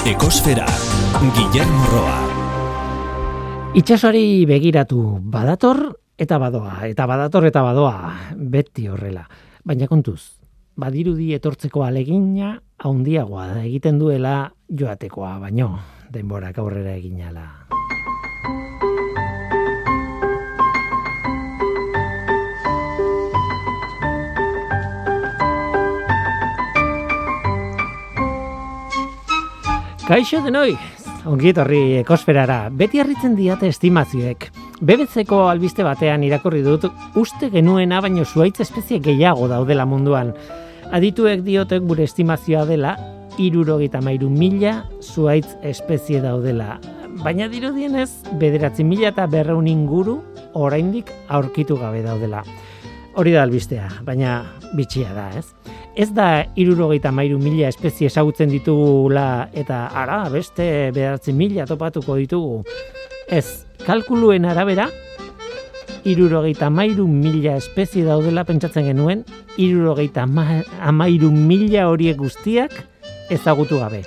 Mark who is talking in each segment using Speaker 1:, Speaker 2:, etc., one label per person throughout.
Speaker 1: Ekosfera, Guillermo Roa.
Speaker 2: Itxasoari begiratu badator eta badoa, eta badator eta badoa, beti horrela. Baina kontuz, badirudi etortzeko alegina haundiagoa egiten duela joatekoa, baino denborak aurrera eginala. Kaixo denoi, ongi etorri ekosferara, beti harritzen diate estimazioek. BBC-ko albiste batean irakurri dut uste genuena baino zuaitz espezie gehiago daudela munduan. Adituek diotek gure estimazioa dela, irurogeita mairu mila zuaitz espezie daudela. Baina dirudienez, bederatzi mila eta berreun inguru oraindik aurkitu gabe daudela. Hori da albistea, baina bitxia da, ez? Ez da irurogeita mairu mila espezie ezagutzen ditugula eta ara, beste bederatzi mila topatuko ditugu. Ez, kalkuluen arabera, irurogeita mairu mila espezie daudela pentsatzen genuen, irurogeita amairu mila horiek guztiak ezagutu gabe.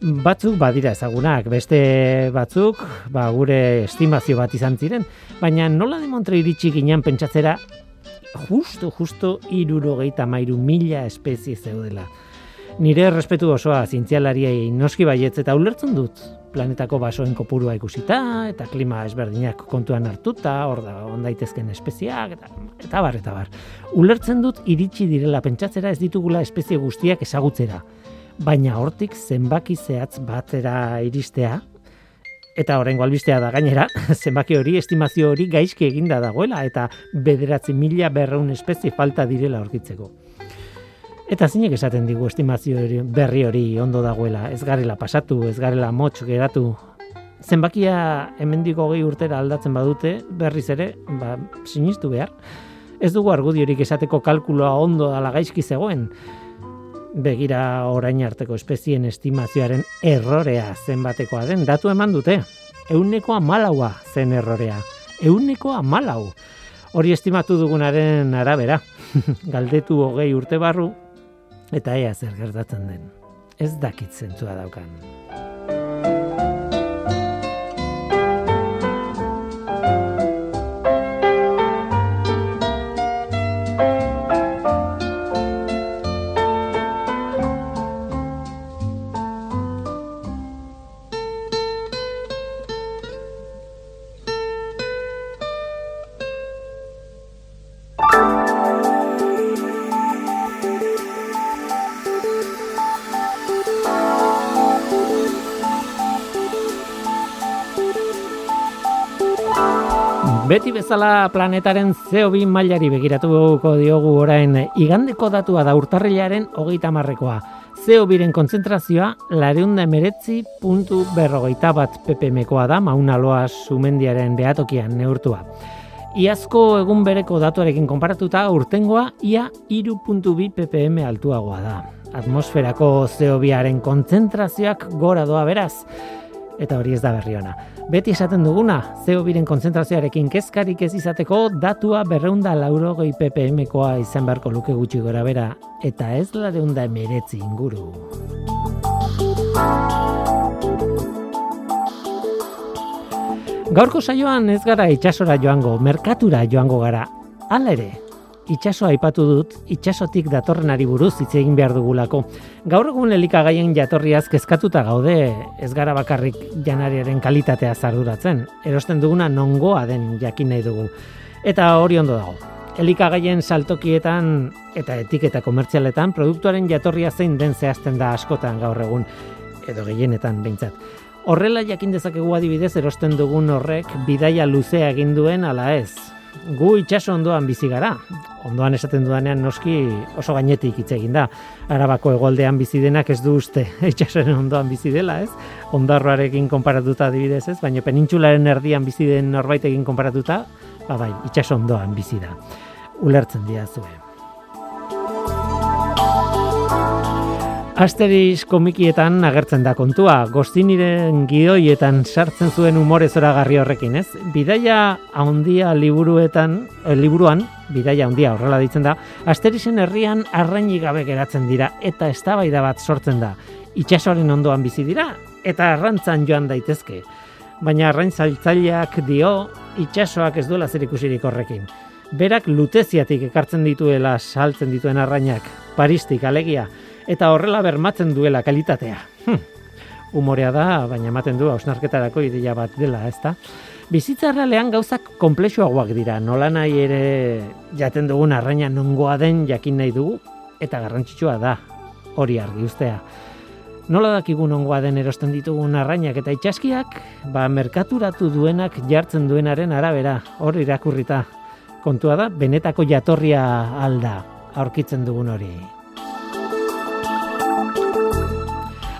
Speaker 2: Batzuk badira ezagunak, beste batzuk ba, gure estimazio bat izan ziren, baina nola demontre iritsi ginen pentsatzera justo, justo irurogeita mairu mila espezie zeudela. Nire respetu osoa zintzialariei noski baietz eta ulertzen dut planetako basoen kopurua ikusita eta klima ezberdinak kontuan hartuta, hor da ondaitezken espeziak eta eta bar eta bar. Ulertzen dut iritsi direla pentsatzera ez ditugula espezie guztiak ezagutzera. Baina hortik zenbaki zehatz batera iristea eta horrengo albistea da gainera, zenbaki hori, estimazio hori gaizki eginda dagoela, eta bederatzi mila berreun espezie falta direla aurkitzeko. Eta zinek esaten digu estimazio hori, berri hori ondo dagoela, ez garela pasatu, ez garela motx geratu. Zenbakia hemendiko gehi urtera aldatzen badute, berriz ere, ba, sinistu behar. Ez dugu argudiorik esateko kalkuloa ondo dala gaizki zegoen, begira orain arteko espezien estimazioaren errorea zenbatekoa den, datu eman dute. Euneko amalaua zen errorea. Euneko amalau. Hori estimatu dugunaren arabera. Galdetu hogei urte barru, eta ea zer gertatzen den. Ez dakit zentzua daukan. Beti bezala planetaren CO2 mailari begiratuko diogu orain igandeko datua da urtarrilaren hogeita marrekoa. CO2-ren konzentrazioa lareunda emeretzi puntu berrogeita bat ppmkoa da maunaloa sumendiaren behatokian neurtua. Iazko egun bereko datuarekin konparatuta urtengoa ia iru puntu bi ppm altuagoa da. Atmosferako CO2-aren konzentrazioak gora doa beraz eta hori ez da berri ona. Beti esaten duguna, zeo biren konzentrazioarekin kezkarik ez izateko datua berreunda laurogei ppm-koa izan beharko luke gutxi gora bera, eta ez lareunda emeretzi inguru. Gaurko saioan ez gara itxasora joango, merkatura joango gara. Hala ere, itxaso aipatu dut, itxasotik datorrenari buruz hitz egin behar dugulako. Gaur egun elikagaien jatorriaz kezkatuta gaude, ez gara bakarrik janariaren kalitatea zarduratzen. Erosten duguna nongoa den jakin nahi dugu. Eta hori ondo dago. Elikagaien saltokietan eta etiketa komertzialetan produktuaren jatorria zein den zehazten da askotan gaur egun edo gehienetan behintzat. Horrela jakin dezakegu adibidez erosten dugun horrek bidaia luzea egin duen ala ez gu itxaso ondoan bizi gara. Ondoan esaten dudanean noski oso gainetik hitz egin da. Arabako egoldean bizi denak ez du uste itxasoren ondoan bizi dela, ez? Ondarroarekin konparatuta adibidez, ez? Baina penintxularen erdian bizi den norbaitekin konparatuta, ba bai, itxaso ondoan bizi da. Ulertzen dira zuen. Asteris komikietan agertzen da kontua, goztiniren gidoietan sartzen zuen umore zoragarri horrekin, ez? Bidaia handia liburuetan, eh, liburuan, bidaia handia horrela ditzen da, Asterisen herrian arrainik gabe geratzen dira eta eztabaida bat sortzen da. Itxasoaren ondoan bizi dira eta arrantzan joan daitezke. Baina arrain zailtzaileak dio itxasoak ez duela zer ikusirik horrekin. Berak luteziatik ekartzen dituela saltzen dituen arrainak, paristik alegia, eta horrela bermatzen duela kalitatea. Hm. Umorea da, baina ematen du hausnarketarako ideia bat dela, ezta? Bizitza errealean gauzak komplexuagoak dira, nola nahi ere jaten dugun arraina nongoa den jakin nahi dugu, eta garrantzitsua da, hori argi ustea. Nola dakigu nongoa den erosten ditugun arrainak eta itxaskiak, ba merkaturatu duenak jartzen duenaren arabera, hori irakurrita. Kontua da, benetako jatorria alda, aurkitzen dugun hori.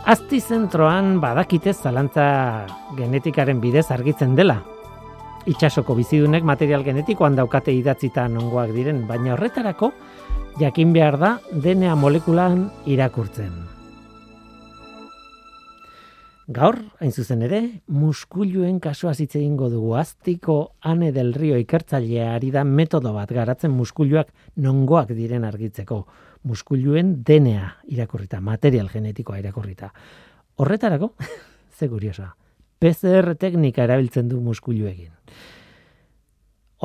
Speaker 2: Azti zentroan badakite zalantza genetikaren bidez argitzen dela. Itxasoko bizidunek material genetikoan daukate idatzita nongoak diren, baina horretarako jakin behar da DNA molekulan irakurtzen. Gaur, hain zuzen ere, muskuluen kasua hitz egingo dugu aztiko ane del rio ikertzailea ari da metodo bat garatzen muskuluak nongoak diren argitzeko muskuluen DNA irakurrita, material genetikoa irakurrita. Horretarako, ze kuriosa, PCR teknika erabiltzen du muskuluekin.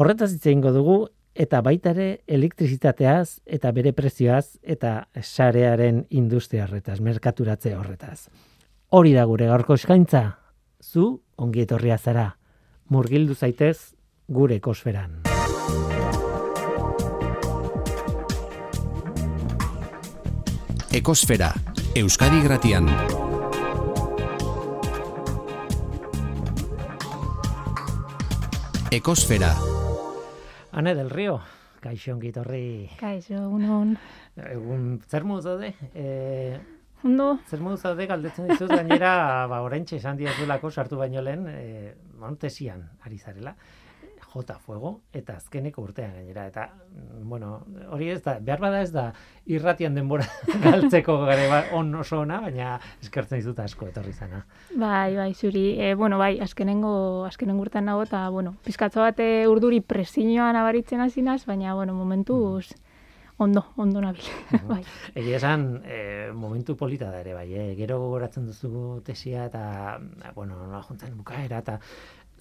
Speaker 2: Horretaz hitz egingo dugu eta baita ere elektrizitateaz eta bere prezioaz eta sarearen industria horretaz, merkaturatze horretaz. Hori da gure gaurko eskaintza, zu ongi etorria zara, murgildu zaitez gure kosferan.
Speaker 1: Ekosfera, Euskadi Gratian. Ekosfera.
Speaker 2: Ane del Rio, kaixo ongi torri.
Speaker 3: Kaixo, unon.
Speaker 2: Egun, zer modu zaude? E,
Speaker 3: Ondo,
Speaker 2: zer modu zaude galdetzen dizut gainera, ba, oraintxe esan diazulako sartu baino lehen, e, montesian ari zarela. Jota Fuego eta azkeneko urtean gainera eta mm, bueno, hori ez da behar bada ez da irratian denbora galtzeko gare ba, on oso ona, baina eskertzen dizut asko etorri zana.
Speaker 3: bai, bai, zuri, e, bueno, bai, azkenengo, azkenengo urtean nago, eta, bueno, pizkatzo bate urduri presinioan abaritzen hasi naz, baina, bueno, momentuz, ondo, ondo nabil, bai.
Speaker 2: Egia esan, e, momentu polita da ere, bai, eh? gero gogoratzen duzu tesia eta, bueno, nola juntzen bukaera, eta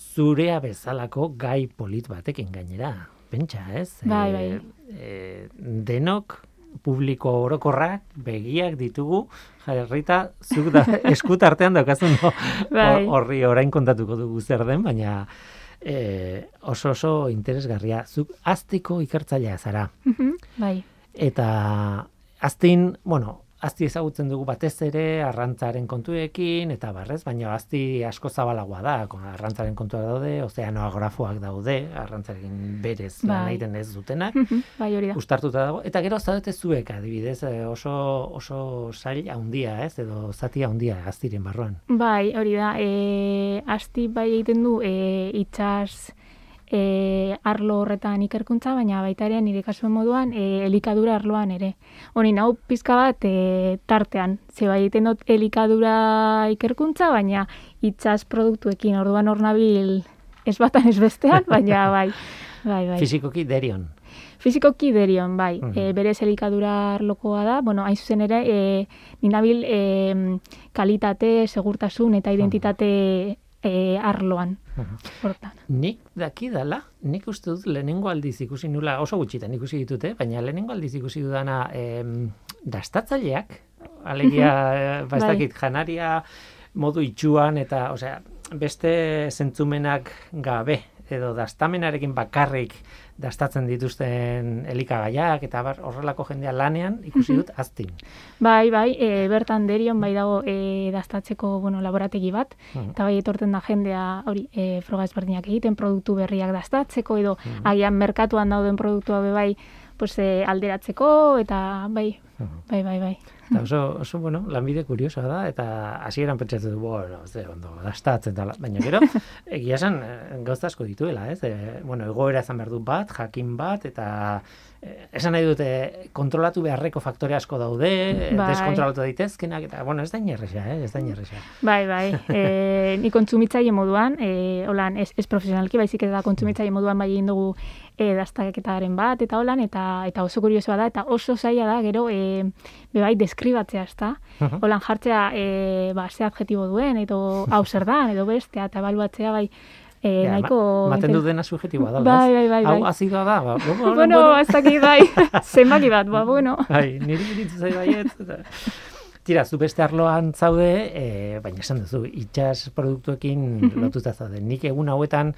Speaker 2: zurea bezalako gai polit batekin gainera. Pentsa, ez?
Speaker 3: Bai, bai.
Speaker 2: E, denok publiko orokorrak begiak ditugu jarrita zuk da eskut artean daukazun no?
Speaker 3: Bai.
Speaker 2: horri orain kontatuko dugu zer den baina e, oso oso interesgarria zuk aztiko ikertzailea zara
Speaker 3: Mhm, bai,
Speaker 2: eta aztin bueno Azti ezagutzen dugu batez ere arrantzaren kontuekin eta barrez, baina azti asko zabalagoa da, arrantzaren kontuak daude, ozeanoagrafoak daude, arrantzarekin berez lan
Speaker 3: Bai.
Speaker 2: egiten ez dutenak,
Speaker 3: Mhm, bai hori da.
Speaker 2: ustartuta dago, eta gero zaudete zuek adibidez, eh, oso, oso sail handia ez, edo zati handia aztiren barruan.
Speaker 3: Bai, hori da, e, asti bai egiten du e, itxas e, arlo horretan ikerkuntza, baina baita ere nire kasuen moduan e, elikadura arloan ere. Hori nau pizka bat e, tartean, ze bai egiten dut elikadura ikerkuntza, baina itxas produktuekin orduan hor nabil ez batan ez bestean, baina bai, bai, bai.
Speaker 2: Fizikoki derion.
Speaker 3: Fizikoki derion, bai.
Speaker 2: Mhm.
Speaker 3: E, berez elikadura arlokoa da, bueno, hain zuzen ere, e, ninabil e, kalitate, segurtasun eta identitate e, arloan. Hortan.
Speaker 2: Nik dakidala, nik uste dut lehenengo aldiz ikusi nula, oso gutxitan ikusi ditute, baina lehenengo aldiz ikusi dudana em, dastatzaileak, alegia, eh, ba ez
Speaker 3: Bai.
Speaker 2: janaria modu itxuan eta, osea, beste zentzumenak gabe, edo dastamenarekin bakarrik dastatzen dituzten elikagaiak eta bar, horrelako jendea lanean ikusi dut aztin.
Speaker 3: Bai, bai, e, bertan derion bai dago e, dastatzeko bueno, laborategi bat,
Speaker 2: Mhm.
Speaker 3: eta bai etorten da jendea hori e, froga ezberdinak egiten, produktu berriak dastatzeko, edo agian merkatuan dauden produktua be bai pues, e, alderatzeko, eta bai,
Speaker 2: Mhm.
Speaker 3: bai, bai, bai.
Speaker 2: Eta oso, oso, bueno, lanbide kuriosoa da, eta hasieran pentsatu du, bueno, ze, ondo, dastatzen dela. Baina gero, egia esan, eh, gauza asko dituela, ez? E, bueno, egoera ezan behar du bat, jakin bat, eta eh, esan nahi dute kontrolatu beharreko faktore asko daude,
Speaker 3: Bai.
Speaker 2: deskontrolatu daitezkenak, eta, bueno, ez da inerresa, eh? ez da inerresa.
Speaker 3: Bai, bai. E, ni kontsumitzaile moduan, e, holan, ez, ez profesionalki, baizik eta kontsumitzaile moduan bai egin dugu e, dastaketaren bat, eta holan, eta eta oso kuriosoa da, eta oso zaila da, gero, e, be bai, deskribatzea, ez da? Holan jartzea, e, ba, ze adjetibo duen, edo hau zer da, edo bestea, eta ebaluatzea, bai, e,
Speaker 2: Ja,
Speaker 3: nahiko...
Speaker 2: ma- maten
Speaker 3: inter-
Speaker 2: du dena subjetiboa da,
Speaker 3: Bai, bai, bai,
Speaker 2: Hau
Speaker 3: bai.
Speaker 2: azidoa da, ba, bueno,
Speaker 3: Bueno, ez dakit, bai, zenbaki bat, ba, bueno.
Speaker 2: Bai, niri iritzu zai baiet. Tira, zu beste arloan zaude, e, baina esan duzu, itxas produktuekin lotuta zaude. Nik egun hauetan,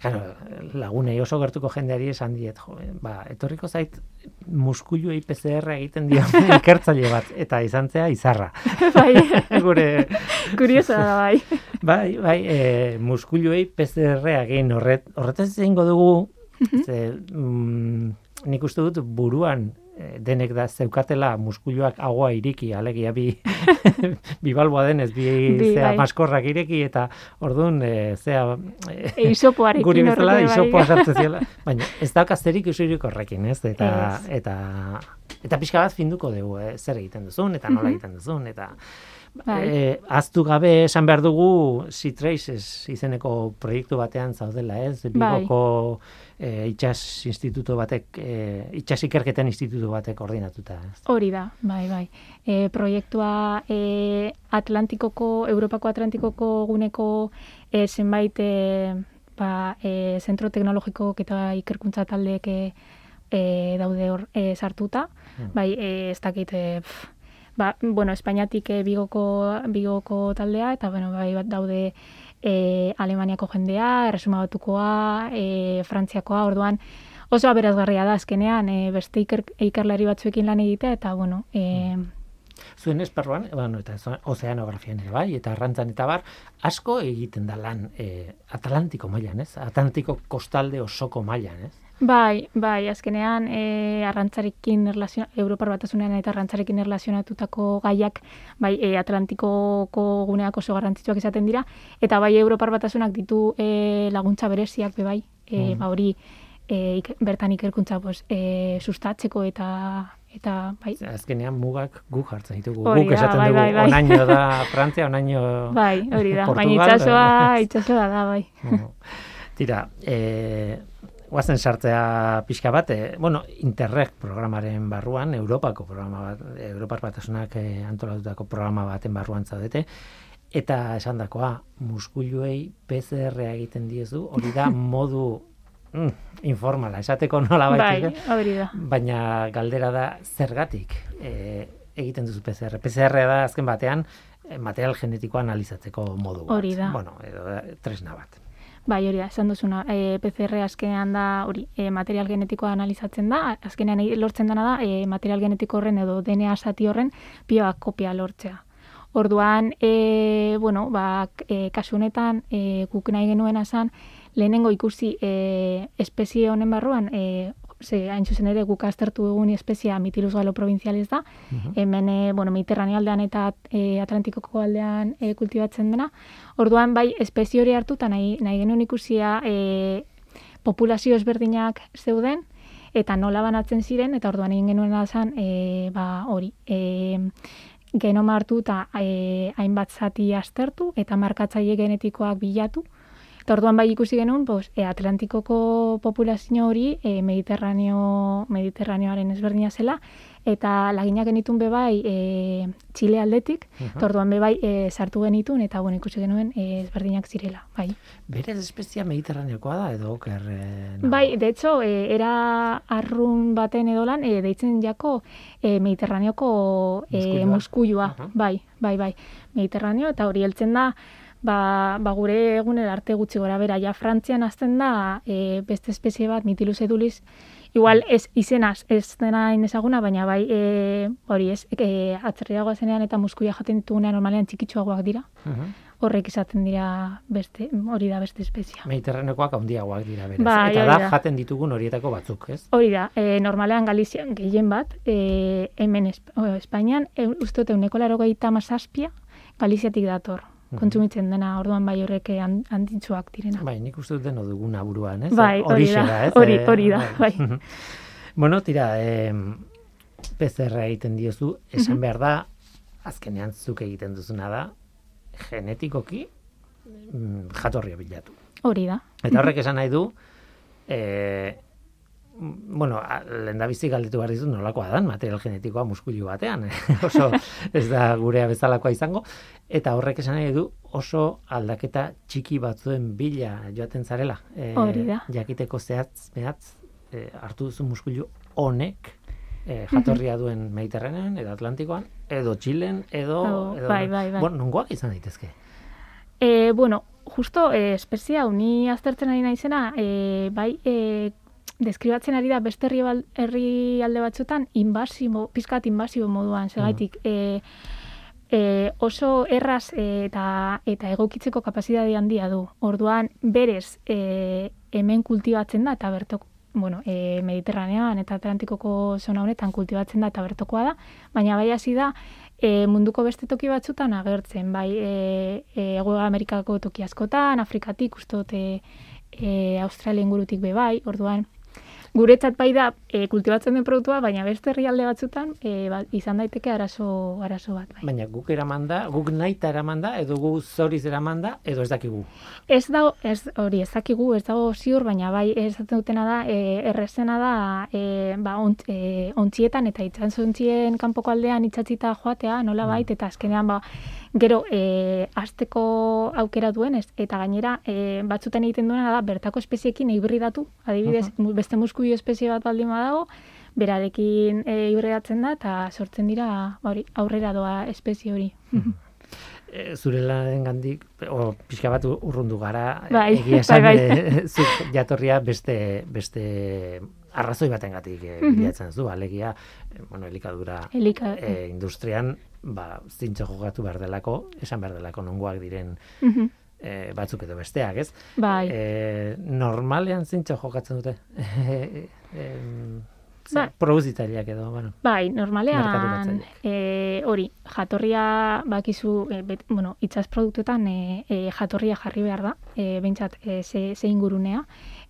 Speaker 2: claro, lagunei oso gertuko jendeari esan diet, jo, ba, etorriko zait muskuluei PCR egiten dio ikertzaile bat, eta izan zea izarra.
Speaker 3: bai,
Speaker 2: Gure,
Speaker 3: kuriosa da, bai.
Speaker 2: bai, bai, e, muskuluei PCR egin horret, horretaz egingo dugu, ze, mm, nik uste dut buruan denek da zeukatela muskuluak agua iriki, alegia bi, bi balboa denez, bi,
Speaker 3: Bi,
Speaker 2: zea
Speaker 3: bai.
Speaker 2: maskorrak ireki, eta orduan, e, zea, e,
Speaker 3: E, isopoarekin
Speaker 2: guri bezala isopoa sartzen ziela, baina ez dauka zerik usurik horrekin, ez? Eta,
Speaker 3: Ez.
Speaker 2: eta, eta pixka bat finduko dugu, eh, zer egiten duzun, eta nola egiten duzun, eta
Speaker 3: Bai.
Speaker 2: eh, aztu gabe esan behar dugu C-Traces izeneko proiektu batean zaudela, ez?
Speaker 3: Bai.
Speaker 2: Eh, itxas instituto batek, eh, itxas ikerketen institutu batek koordinatuta, ez?
Speaker 3: Hori da, bai, bai. E, proiektua e, Atlantikoko, Europako Atlantikoko guneko e, zenbait e, ba, e, zentro teknologikok eta ikerkuntza taldeek e, e, daude hor e, sartuta.
Speaker 2: Mm.
Speaker 3: Bai, e, ez dakit, e, pf, ba, bueno, Espainiatik e, bigoko, bigoko taldea, eta bueno, bai, bat daude e, Alemaniako jendea, Erresuma Batukoa, e, Frantziakoa, orduan, oso aberazgarria da azkenean e, beste iker, ikerlari batzuekin lan egitea eta bueno, e,
Speaker 2: Zuen esparruan, bueno, eta ozeanografian ere bai, eta arrantzan eta bar, asko egiten da lan eh, Atlantiko mailan, ez? Atlantiko kostalde osoko mailan, ez?
Speaker 3: Bai, bai, azkenean e, arrantzarekin Europar batasunean eta arrantzarekin erlazionatutako gaiak bai e, Atlantikoko guneak oso garrantzitsuak izaten dira eta bai Europar batasunak ditu e, laguntza bereziak be bai, e,
Speaker 2: Mm.
Speaker 3: ba hori e, ik, bertan ikerkuntza pues, e, sustatzeko eta eta bai,
Speaker 2: Azkenean mugak guk jartzen ditugu.
Speaker 3: Hori
Speaker 2: guk
Speaker 3: da,
Speaker 2: esaten
Speaker 3: bai,
Speaker 2: dugu,
Speaker 3: bai, bai.
Speaker 2: onaino da Frantzia, onaino...
Speaker 3: bai, hori da. Baina itsasoa, itsasoa da, bai.
Speaker 2: Bueno, Tira, eh, guazen sartzea pixka bat, eh, bueno, Interreg programaren barruan, Europako programa bat, Europar batasunak eh, antolatutako programa baten barruan zaudete, eta esan dakoa, muskuluei PCR egiten diezu, hori da modu mm, informala, esateko nola
Speaker 3: Bai,
Speaker 2: baitik,
Speaker 3: hori da.
Speaker 2: baina galdera da zergatik eh, egiten duzu PCR. PCR da azken batean eh, material genetikoa analizatzeko modu bat.
Speaker 3: Hori da.
Speaker 2: Bueno, edo eh, tresna bat.
Speaker 3: Bai, hori da, esan duzuna, e, PCR azkenean da, hori, e, material genetikoa analizatzen da, azkenean lortzen dena da, e, material genetiko horren edo DNA zati horren pioa kopia lortzea. Orduan, e, bueno, ba, e, kasu honetan, e, guk nahi genuena zan, lehenengo ikusi e, espezie honen barruan, e, ze, hain zuzen ere guk aztertu dugun espeziea Mitilus galo provincialis da, hemen e, bueno, Mediterraneo aldean eta e, Atlantikoko aldean e, kultibatzen dena. Orduan bai espezie hori hartuta nahi, nahi genuen ikusia e, populazio ezberdinak zeuden eta nola banatzen ziren eta orduan egin genuen zen e, ba, hori e, genoma hartu eta e, hainbat zati aztertu eta markatzaile genetikoak bilatu Eta orduan bai ikusi genuen, pues, e, Atlantikoko populazio hori e, Mediterraneo, Mediterraneoaren ezberdina zela, eta laginak genitun be bai e, Txile aldetik, eta orduan be bai e, sartu genitun, eta bueno, ikusi genuen e, ezberdinak zirela, bai.
Speaker 2: Berez espezia mediterraneokoa da edo oker? Eh, nago?
Speaker 3: Bai, de hecho, e, era arrun baten edolan, e, deitzen jako e, Mediterraneoko e,
Speaker 2: Muskuilua.
Speaker 3: muskuilua,
Speaker 2: Aha.
Speaker 3: bai, bai, bai, Mediterraneo, eta hori heltzen da, ba, ba gure egunera arte gutxi gora bera, ja Frantzian azten da e, beste espezie bat, mitilus edulis, igual ez izenaz ez dena ezaguna, baina bai e, hori ez, e, atzerriagoa zenean eta muskuia jaten ditugunean normalean txikitsuagoak dira, horrek izaten dira beste, hori da beste espezia.
Speaker 2: Mediterranekoak handiagoak dira beraz.
Speaker 3: Bai,
Speaker 2: Eta da
Speaker 3: da.
Speaker 2: jaten ditugun horietako batzuk, ez?
Speaker 3: Hori da, e, normalean Galizian gehien bat, e, hemen Espainian, e, uste dut euneko laro zazpia, Galiziatik dator. Kontsumitzen dena, orduan bai horrek eh, han- handitsuak direna.
Speaker 2: Bai, nik uste dut deno duguna buruan, ez?
Speaker 3: Bai, hori da,
Speaker 2: ez?
Speaker 3: hori-
Speaker 2: Eh,
Speaker 3: hori da, bai.
Speaker 2: bueno, tira, eh, PCR egiten diozu, esan behar da, azkenean zuk egiten duzuna da, genetikoki mm, jatorria bilatu.
Speaker 3: Hori da.
Speaker 2: Eta horrek esan nahi du, e, bueno, lehen da bizi galdetu behar dizut nolakoa dan material genetikoa muskulu batean. oso ez da gurea bezalakoa izango. Eta horrek esan nahi du oso aldaketa txiki batzuen bila joaten zarela. E,
Speaker 3: Hori da.
Speaker 2: Jakiteko zehatz, mehatz, e, hartu duzu muskulu honek e, jatorria duen Mediterranean, edo Atlantikoan, edo Txilen, edo...
Speaker 3: Oh,
Speaker 2: edo
Speaker 3: bai, bai, bai.
Speaker 2: Bueno, nongoak izan daitezke.
Speaker 3: E, bueno, justo e, espezia hau ni aztertzen ari naizena, e, bai e, deskribatzen ari da beste herri, bal- herri alde batzutan inbasibo, pizkat inbasibo moduan, segaitik e, e, oso erraz e, eta eta egokitzeko kapasitate handia du. Orduan berez e, hemen kultibatzen da eta bertoko bueno, e, Mediterranean eta Atlantikoko zona honetan kultibatzen da eta bertokoa da, baina bai hasi da e, munduko beste toki batzutan agertzen, bai e, e, Amerikako toki askotan, Afrikatik, uste dut e, e, Australia ingurutik be bai, orduan guretzat bai da e, kultibatzen den produktua, baina beste herrialde batzutan e, ba, izan daiteke arazo, arazo bat bai.
Speaker 2: Baina guk eramanda, guk naita eramanda, edo gu zoriz eramanda, edo ez dakigu.
Speaker 3: Ez da, ez hori, ez dakigu, ez dago ziur, baina bai esaten dutena da, e, errezena da, e, ba, ont, e, ontzietan eta itxantzontzien kanpoko aldean itxatzita joatea, nola bait, eta azkenean, ba, gero, e, azteko aukera duen, ez, eta gainera, e, batzuten egiten duena da, bertako espeziekin hibridatu, adibidez, mu- beste muskuio espezie bat baldin badago, berarekin e, hibridatzen da, eta sortzen dira, ba, hori, aurrera doa espezie hori.
Speaker 2: E, zure lanaren gandik, o, pixka bat urrundu gara, e,
Speaker 3: Bai,
Speaker 2: egia esan,
Speaker 3: bai,
Speaker 2: e, zuk jatorria beste, beste arrazoi batengatik e,
Speaker 3: Mhm.
Speaker 2: bilatzen zu, alegia, e, bueno, elikadura
Speaker 3: Elika,
Speaker 2: e, industrian, ba, zintxo jokatu behar delako, esan behar delako nongoak diren
Speaker 3: Mhm.
Speaker 2: e, batzuk edo besteak, ez?
Speaker 3: bai.
Speaker 2: E, normalean zintxo jokatzen dute. e, em, ze,
Speaker 3: Bai.
Speaker 2: produzitzaileak edo, bueno.
Speaker 3: Bai, normalean e, hori, jatorria bakizu, e, bet, bueno, itxas produktuetan e, e, jatorria jarri behar da, e, behintzat e, ze, ze ingurunea,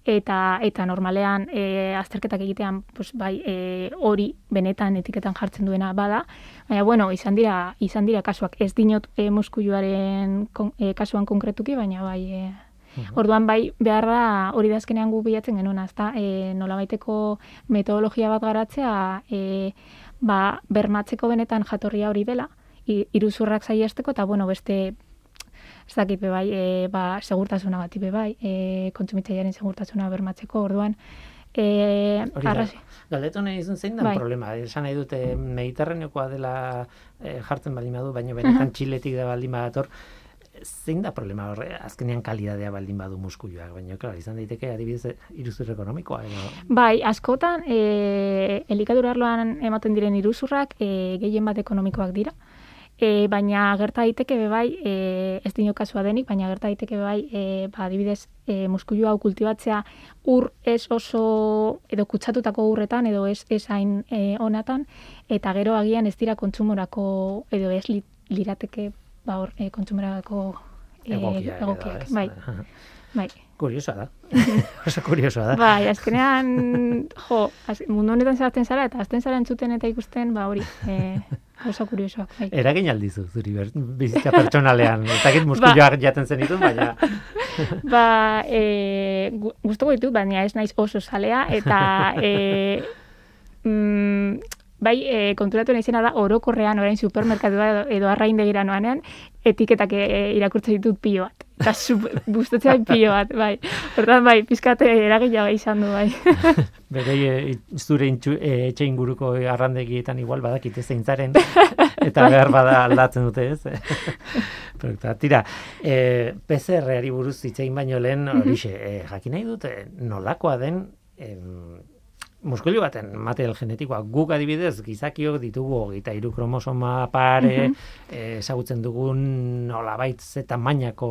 Speaker 3: eta eta normalean e, azterketak egitean pues, bai e, hori benetan etiketan jartzen duena bada, baina bueno, izan dira izan dira kasuak. Ez dinot e, muskuluaren kon, e, kasuan konkretuki, baina bai e, Orduan bai behar da hori da azkenean gu bilatzen genuena, ezta? E, nolabaiteko metodologia bat garatzea e, ba, bermatzeko benetan jatorria hori dela, iruzurrak saiesteko eta bueno, beste ez dakit be bai, e, ba, segurtasuna bat be bai, e, kontsumitzailearen segurtasuna bermatzeko. Orduan e, arrazoi-
Speaker 2: Galdetu nahi izan zein da
Speaker 3: Bai.
Speaker 2: problema. Esan nahi dute mediterraneokoa dela eh, jartzen baldin badu, baina benetan txiletik da baldin badator. Zein da problema horre? Azkenean kalidadea baldin badu muskuluak, baina claro, izan daiteke adibidez iruzur ekonomikoa edo
Speaker 3: Bai, askotan e, elikadura arloan ematen diren iruzurrak e, gehien bat ekonomikoak dira. E, baina gerta daiteke bai, e, ez dino kasua denik, baina gerta daiteke bai, e, ba, adibidez, e, muskulu hau kultibatzea ur ez oso edo kutsatutako urretan edo ez hain e, onatan eta gero agian ez dira kontsumorako edo ez li, lirateke ba hor e, kontsumorako e, egokiak.
Speaker 2: ez?
Speaker 3: Bai, bai.
Speaker 2: Kuriosoa da. Oso kuriosoa da.
Speaker 3: Bai, azkenean, jo, az, mundu honetan zartzen zara, eta azten zara entzuten eta ikusten, ba hori, e, oso kuriosoak. Bai.
Speaker 2: Eragin aldizu zuri bizitza pertsonalean. Ez dakit muskuluak jaten zen ditu, baina
Speaker 3: Ba, e, gustoko ditut, baina ez naiz oso salea, eta e, mm, bai, e, konturatu naizena da, orokorrean, orain supermerkatua edo, arraindegira noanean, etiketak e, irakurtzen ditut pilo bat. Eta bustatzen pilo bat, bai. Hortan, bai, pizkate eragila bai izan du, bai.
Speaker 2: Bere, e, zure e, etxe inguruko arrandegietan igual badakite zeintzaren, eta behar bada aldatzen dute, ez? Pero, tira, e, PCR-ari buruz zitzein baino lehen, horixe, e, jakin nahi dute, nolakoa den, em, muskulu baten material genetikoa. Guk adibidez gizakiok ditugu hogeita hiru kromosoma pare mm ezagutzen dugun nolabait ze tamainako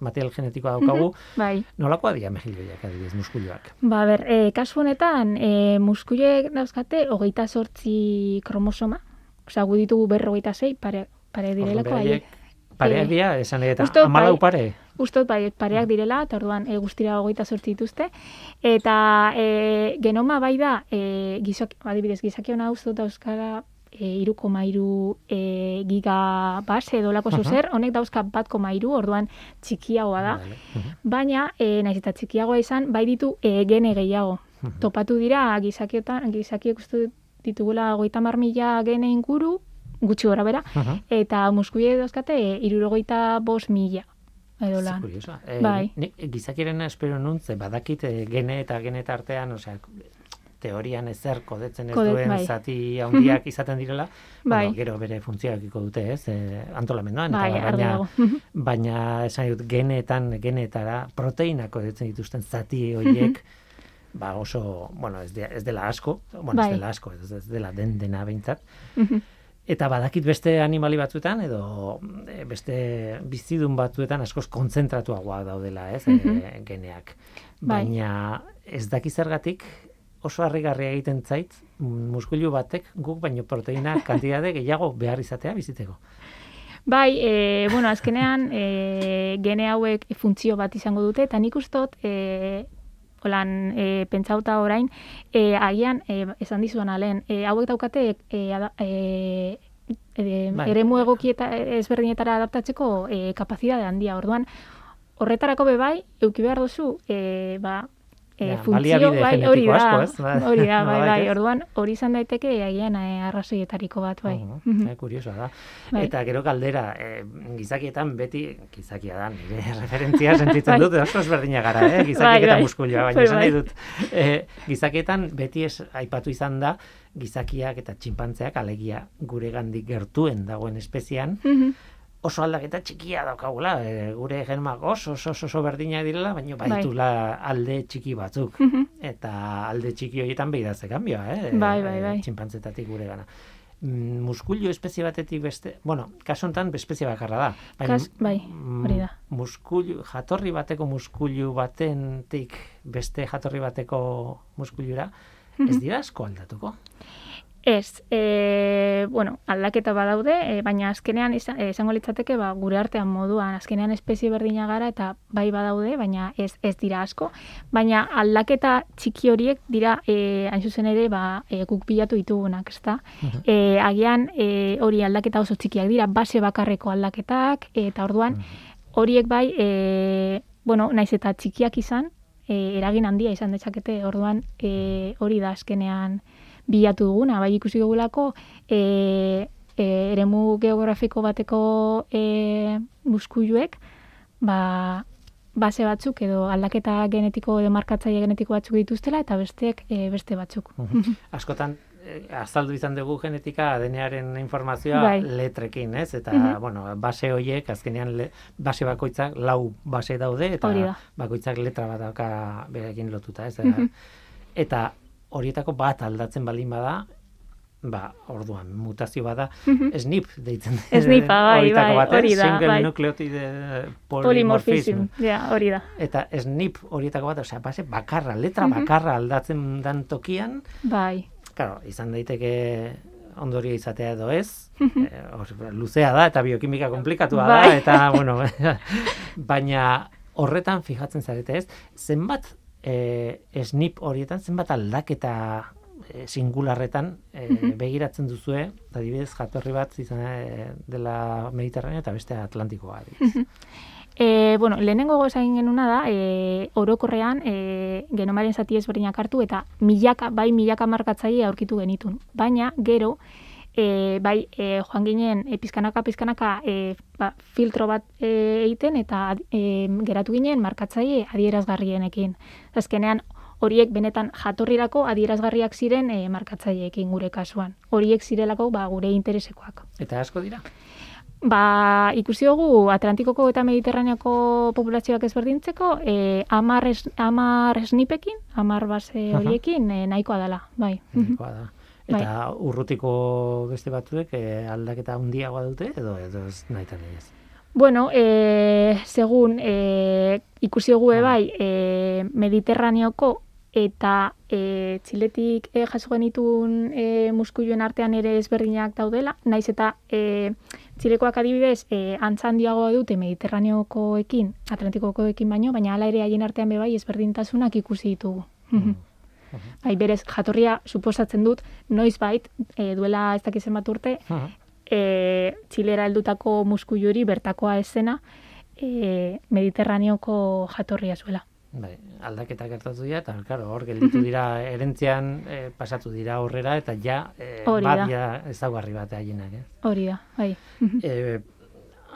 Speaker 2: material genetikoa daukagu.
Speaker 3: Mm bai.
Speaker 2: Nolakoa dira mejilloiak adibidez muskuluak
Speaker 3: ba ber e, kasu honetan e, muskuloek dauzkate hogeita sortzi kromosoma. Osea gu ditugu berrogeita sei pare pare direlako haiek
Speaker 2: Pareak dira, esan eta amalau bai. pare
Speaker 3: ustot bai, pareak direla, eta orduan e, guztira hogeita sortzi dituzte. Eta e, genoma bai da, e, gizak, adibidez, gizaki hona ustot dauzkara e, iruko mairu e, giga base edo lako zuzer, honek dauzka bat mairu, orduan txikiagoa da. Baina, e, naiz eta txikiagoa izan, bai ditu e, gene gehiago. Topatu dira, gizakiotan, gizakiek uste ditugula goita marmila gene inguru, gutxi gora bera, eta muskuie dauzkate, e, irurogeita bos mila edo lan.
Speaker 2: Eh, bai. Ni, gizakiren espero nuntze, badakit eh, gene eta gene artean, osea, teorian ezer kodetzen ez duen bai. zati handiak izaten direla, bai. bueno, gero bere funtzioak iko dute, ez, eh, antolamendoan, bai, eta baina, baina esan dut, geneetan, genetara, proteinak kodetzen dituzten zati horiek, ba oso, bueno, ez, de, ez dela asko, bueno, bai. ez dela asko, ez, ez dela den dena behintzat, Eta badakit beste animali batzuetan edo eh, beste bizidun batzuetan askoz kontzentratuagoa daudela, ez, mm geneak. Bai. Baina ez daki zergatik oso harrigarria egiten zait muskulu batek guk baino proteina kantitate gehiago behar izatea biziteko.
Speaker 3: Bai, e, bueno, azkenean e, gene hauek funtzio bat izango dute eta nik ustot e, holan e, pentsauta orain, e, agian, e, esan dizuan alen, e, hauek daukate e, e, e, bai. ere muegoki eta ezberdinetara adaptatzeko e, kapazidade handia, orduan, horretarako be bai, euki behar duzu, e, ba, e, funtzio, bai, hori da, hori da, bai, bai, orduan, hori izan daiteke agian e, arrazoietariko bat, bai. Uh
Speaker 2: -huh. e, kuriosoa da. Bai. Eta gero kaldera, e, gizakietan beti, gizakia da, nire referentzia sentitzen bai. dut, oso ezberdina gara, eh? gizakiek bai, eta muskuloa, baina bai, esan nahi dut. E, gizakietan beti ez aipatu izan da, gizakiak eta txinpantzeak alegia gure gandik gertuen dagoen espezian, oso aldaketa txikia daukagula, e, gure genmak oso, oso, oso, berdina direla, baina bai. baitula alde txiki batzuk. Mhm. Eta alde txiki horietan behidatze kanbioa, eh?
Speaker 3: Bai, bai, bai.
Speaker 2: Txinpantzetatik gure gana. Mm, muskulio espezie batetik beste, bueno, kasu honetan espezie bakarra da.
Speaker 3: Baina, Kas, bai, hori da.
Speaker 2: Muskulio, jatorri bateko muskulio batentik beste jatorri bateko muskuliura, ez mhm. dira asko aldatuko?
Speaker 3: Ez, e, bueno, aldaketa badaude, e, baina azkenean esango litzateke ba, gure artean moduan, azkenean espezie berdina gara eta bai badaude, baina ez ez dira asko. Baina aldaketa txiki horiek dira, e, hain zuzen ere, ba, e, guk bilatu ditugunak, ezta? E, agian e, hori aldaketa oso txikiak dira, base bakarreko aldaketak, eta orduan horiek bai, e, bueno, naiz eta txikiak izan, e, eragin handia izan dezakete, orduan e, hori da azkenean, bilatu duguna, bai ikusi dugulako, e, e, eremu geografiko bateko e, muskuluek, ba, base batzuk edo aldaketa genetiko markatzaile genetiko batzuk dituztela eta besteek e, beste batzuk.
Speaker 2: Askotan e, azaldu izan dugu genetika denearen informazioa bai. letrekin, ez? Eta, bueno, base hoiek, azkenean base bakoitzak lau base daude, eta bakoitzak letra bat dauka berekin lotuta, ez? Eta horietako bat aldatzen baldin bada, ba, orduan, mutazio bada, SNP deitzen.
Speaker 3: SNP, bai, bai, hori da.
Speaker 2: Single
Speaker 3: bai.
Speaker 2: nucleotide polymorphism.
Speaker 3: Ja, hori da.
Speaker 2: Eta SNP horietako bat, osea, base, bakarra, letra bakarra aldatzen dan tokian.
Speaker 3: Bai.
Speaker 2: Claro, izan daiteke ondorio izatea edo ez, e, luzea da eta biokimika komplikatua da, bai. eta, bueno, baina horretan fijatzen zarete ez, zenbat e, snip horietan zenbat aldaketa e, singularretan e, begiratzen duzue, adibidez jatorri bat izan e, dela Mediterranea eta beste Atlantikoa.
Speaker 3: E, bueno, lehenengo goza egin genuna da, e, orokorrean e, genomaren zati ezberdinak hartu eta milaka, bai milaka markatzaile aurkitu genitun. Baina, gero, e, bai e, joan ginen e, pizkanaka pizkanaka e, ba, filtro bat e, egiten eta e, geratu ginen markatzaile adierazgarrienekin. Azkenean horiek benetan jatorrirako adierazgarriak ziren e, markatzaileekin gure kasuan. Horiek zirelako ba, gure interesekoak.
Speaker 2: Eta asko dira?
Speaker 3: Ba, ikusi dugu Atlantikoko eta Mediterraneako populazioak ezberdintzeko, e, es, amar esnipekin, amar base horiekin, e, nahikoa dela, bai.
Speaker 2: Nahikoa da. Eta bai. urrutiko beste batzuek e, aldaketa handiagoa dute edo edo ez nahitan ez.
Speaker 3: Bueno, e, segun e, ikusi dugu ah. bai, e, Mediterraneoko eta e, txiletik e, jaso genitun e, muskuioen artean ere ezberdinak daudela, naiz eta e, txilekoak adibidez e, antzan diagoa dute Mediterraneokoekin, Atlantikokoekin baino, baina hala ere haien artean bebai ezberdintasunak ikusi ditugu. Mm. Bai, berez, jatorria suposatzen dut, noiz bait, e, duela ez dakizen bat urte, e, txilera heldutako musku bertakoa esena, e, mediterraneoko jatorria zuela.
Speaker 2: Bai, aldaketak gertatu dira, eta claro, hor gelditu dira erentzian e, pasatu dira horrera, eta ja, e, bat ja ezaugarri bat haienak. Eh?
Speaker 3: Hori da, bai.
Speaker 2: e,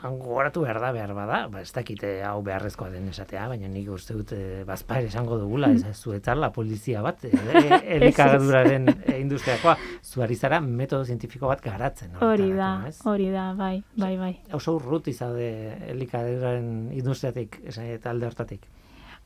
Speaker 2: gogoratu behar da behar bada, ba, ez dakite hau beharrezkoa den esatea, baina nik uste dut e, bazpaer esango dugula, ez zuetzar la polizia bat, e, e, elikagaduraren industriakoa, zuari zara metodo zientifiko bat garatzen.
Speaker 3: Hori da, hori da, bai, bai, bai.
Speaker 2: Oso urrut izade elikagaduraren industriatik, esan eta alde hortatik.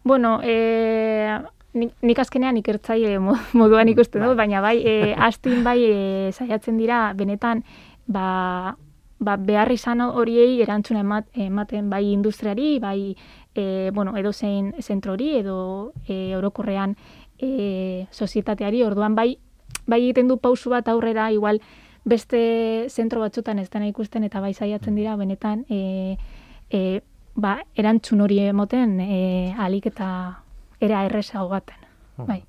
Speaker 3: Bueno, e, nik azkenean ikertzaile moduan ikusten dut, bai. baina bai, e, astin bai e, saiatzen dira, benetan, ba, ba, behar izan horiei erantzuna emat, ematen bai industriari, bai e, bueno, edo zein zentrori, edo e, orokorrean e, sozietateari, orduan bai, bai egiten du pausu bat aurrera, igual beste zentro batzutan ez dena ikusten eta bai saiatzen dira, benetan, e, e, ba, erantzun hori emoten e, alik eta era erresa hogaten. Bai.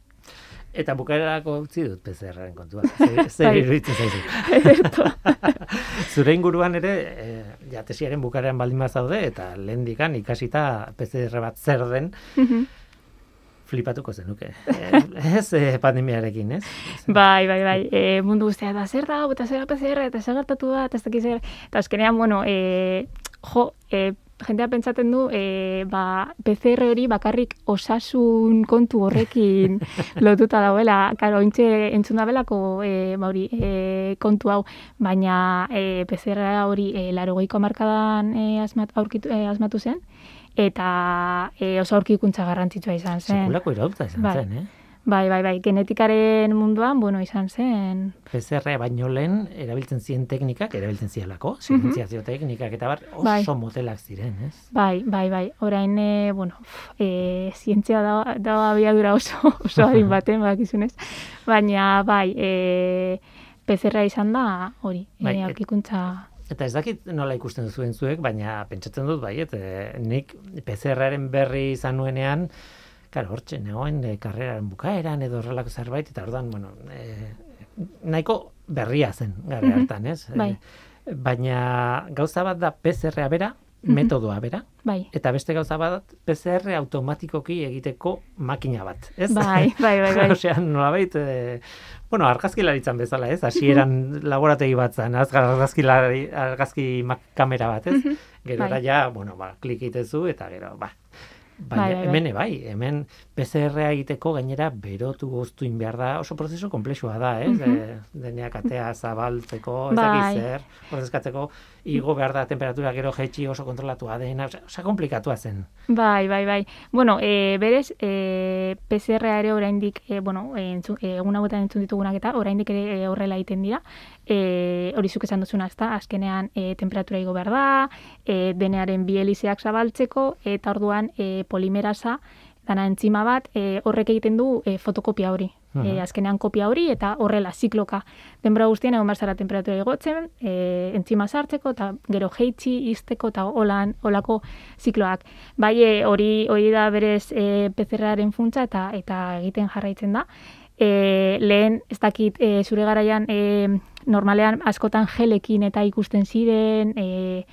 Speaker 2: Eta bukaerarako utzi dut PCR-ren kontua. Zer bai. iruditzen zaizu. Zure inguruan ere, e, ja, tesiaren bukaeran baldin zaude, eta lehen dikan ikasita PCR bat zer den, mhm. flipatuko zenuke. E, ez e, pandemiarekin, ez?
Speaker 3: Bai, bai, bai. E, mundu guztia da, zer da, eta zer PCR, eta zer gertatu da, eta ez dakiz Eta azkenean, bueno, e, jo, e, jendea pentsaten du e, ba, PCR hori bakarrik osasun kontu horrekin lotuta dauela. Karo, intxe entzun da belako e, ba, e, kontu hau, baina e, PCR hori e, laro goiko markadan e, asmat, aurkitu, e, asmatu zen, eta e, oso aurkikuntza garrantzitsua izan zen.
Speaker 2: Sekulako irautza izan bai. zen, eh?
Speaker 3: Bai, bai, bai, genetikaren munduan, bueno, izan zen.
Speaker 2: PCR baino lehen, erabiltzen ziren teknikak, erabiltzen zielako, mm -hmm. teknikak, eta bar, oso bai. motelak ziren, ez?
Speaker 3: Bai, bai, bai, orain, e, bueno, e, zientzia da, da abiadura oso, oso harin baten, bak izunez. Baina, bai, e, PCR izan da, hori, bai, e, aurkikuntza...
Speaker 2: Eta ez dakit nola ikusten zuen zuek, baina pentsatzen dut, bai, et, nik PCR-aren berri izan nuenean, Claro, hortxe, negoen e, karreraren bukaeran edo horrelako zerbait, eta ordan, bueno, e, nahiko berria zen, gara mhm. hartan, ez?
Speaker 3: Bai.
Speaker 2: E, baina gauza bat da PCR-a bera, mhm. metodoa bera,
Speaker 3: bai.
Speaker 2: eta beste gauza bat PCR automatikoki egiteko makina bat, ez?
Speaker 3: Bai, bai, bai. bai.
Speaker 2: Osea, nola bait, e, bueno, argazkilaritzan bezala, ez? Hasieran laborategi bat zen, argazkilari, argazki kamera bat, ez? Mhm. Gero bai. ja, bueno, ba, klik itezu, eta gero, ba, Baina, bai, bai, bai. hemen bai, hemen PCR egiteko gainera berotu goztuin behar da, oso prozesu komplexua da, eh? Mm Deneak atea zabaltzeko, ez bai. zer, prozeskatzeko, igo behar da temperatura gero jetxi oso kontrolatua dena, oso komplikatua zen.
Speaker 3: Bai, bai, bai. Bueno, e, berez, e, PCR ere oraindik, e, bueno, egun hauetan entzun ditugunak eta oraindik ere horrela egiten dira. E, hori zuk esan duzuna, ezta? Azkenean e, temperatura igo behar da, e, denearen bielizeak zabaltzeko, eta orduan e, polimerasa, dana entzima bat, e, horrek egiten du e, fotokopia hori. E, azkenean kopia hori eta horrela zikloka. Denbora guztien egon zara temperatura igotzen, e, entzima sartzeko eta gero jeitsi izteko eta holan, holako zikloak. Bai e, hori hori da berez e, PCR-aren funtza eta eta egiten jarraitzen da. E, lehen, ez dakit, e, zure garaian e, normalean askotan gelekin eta ikusten ziren, e,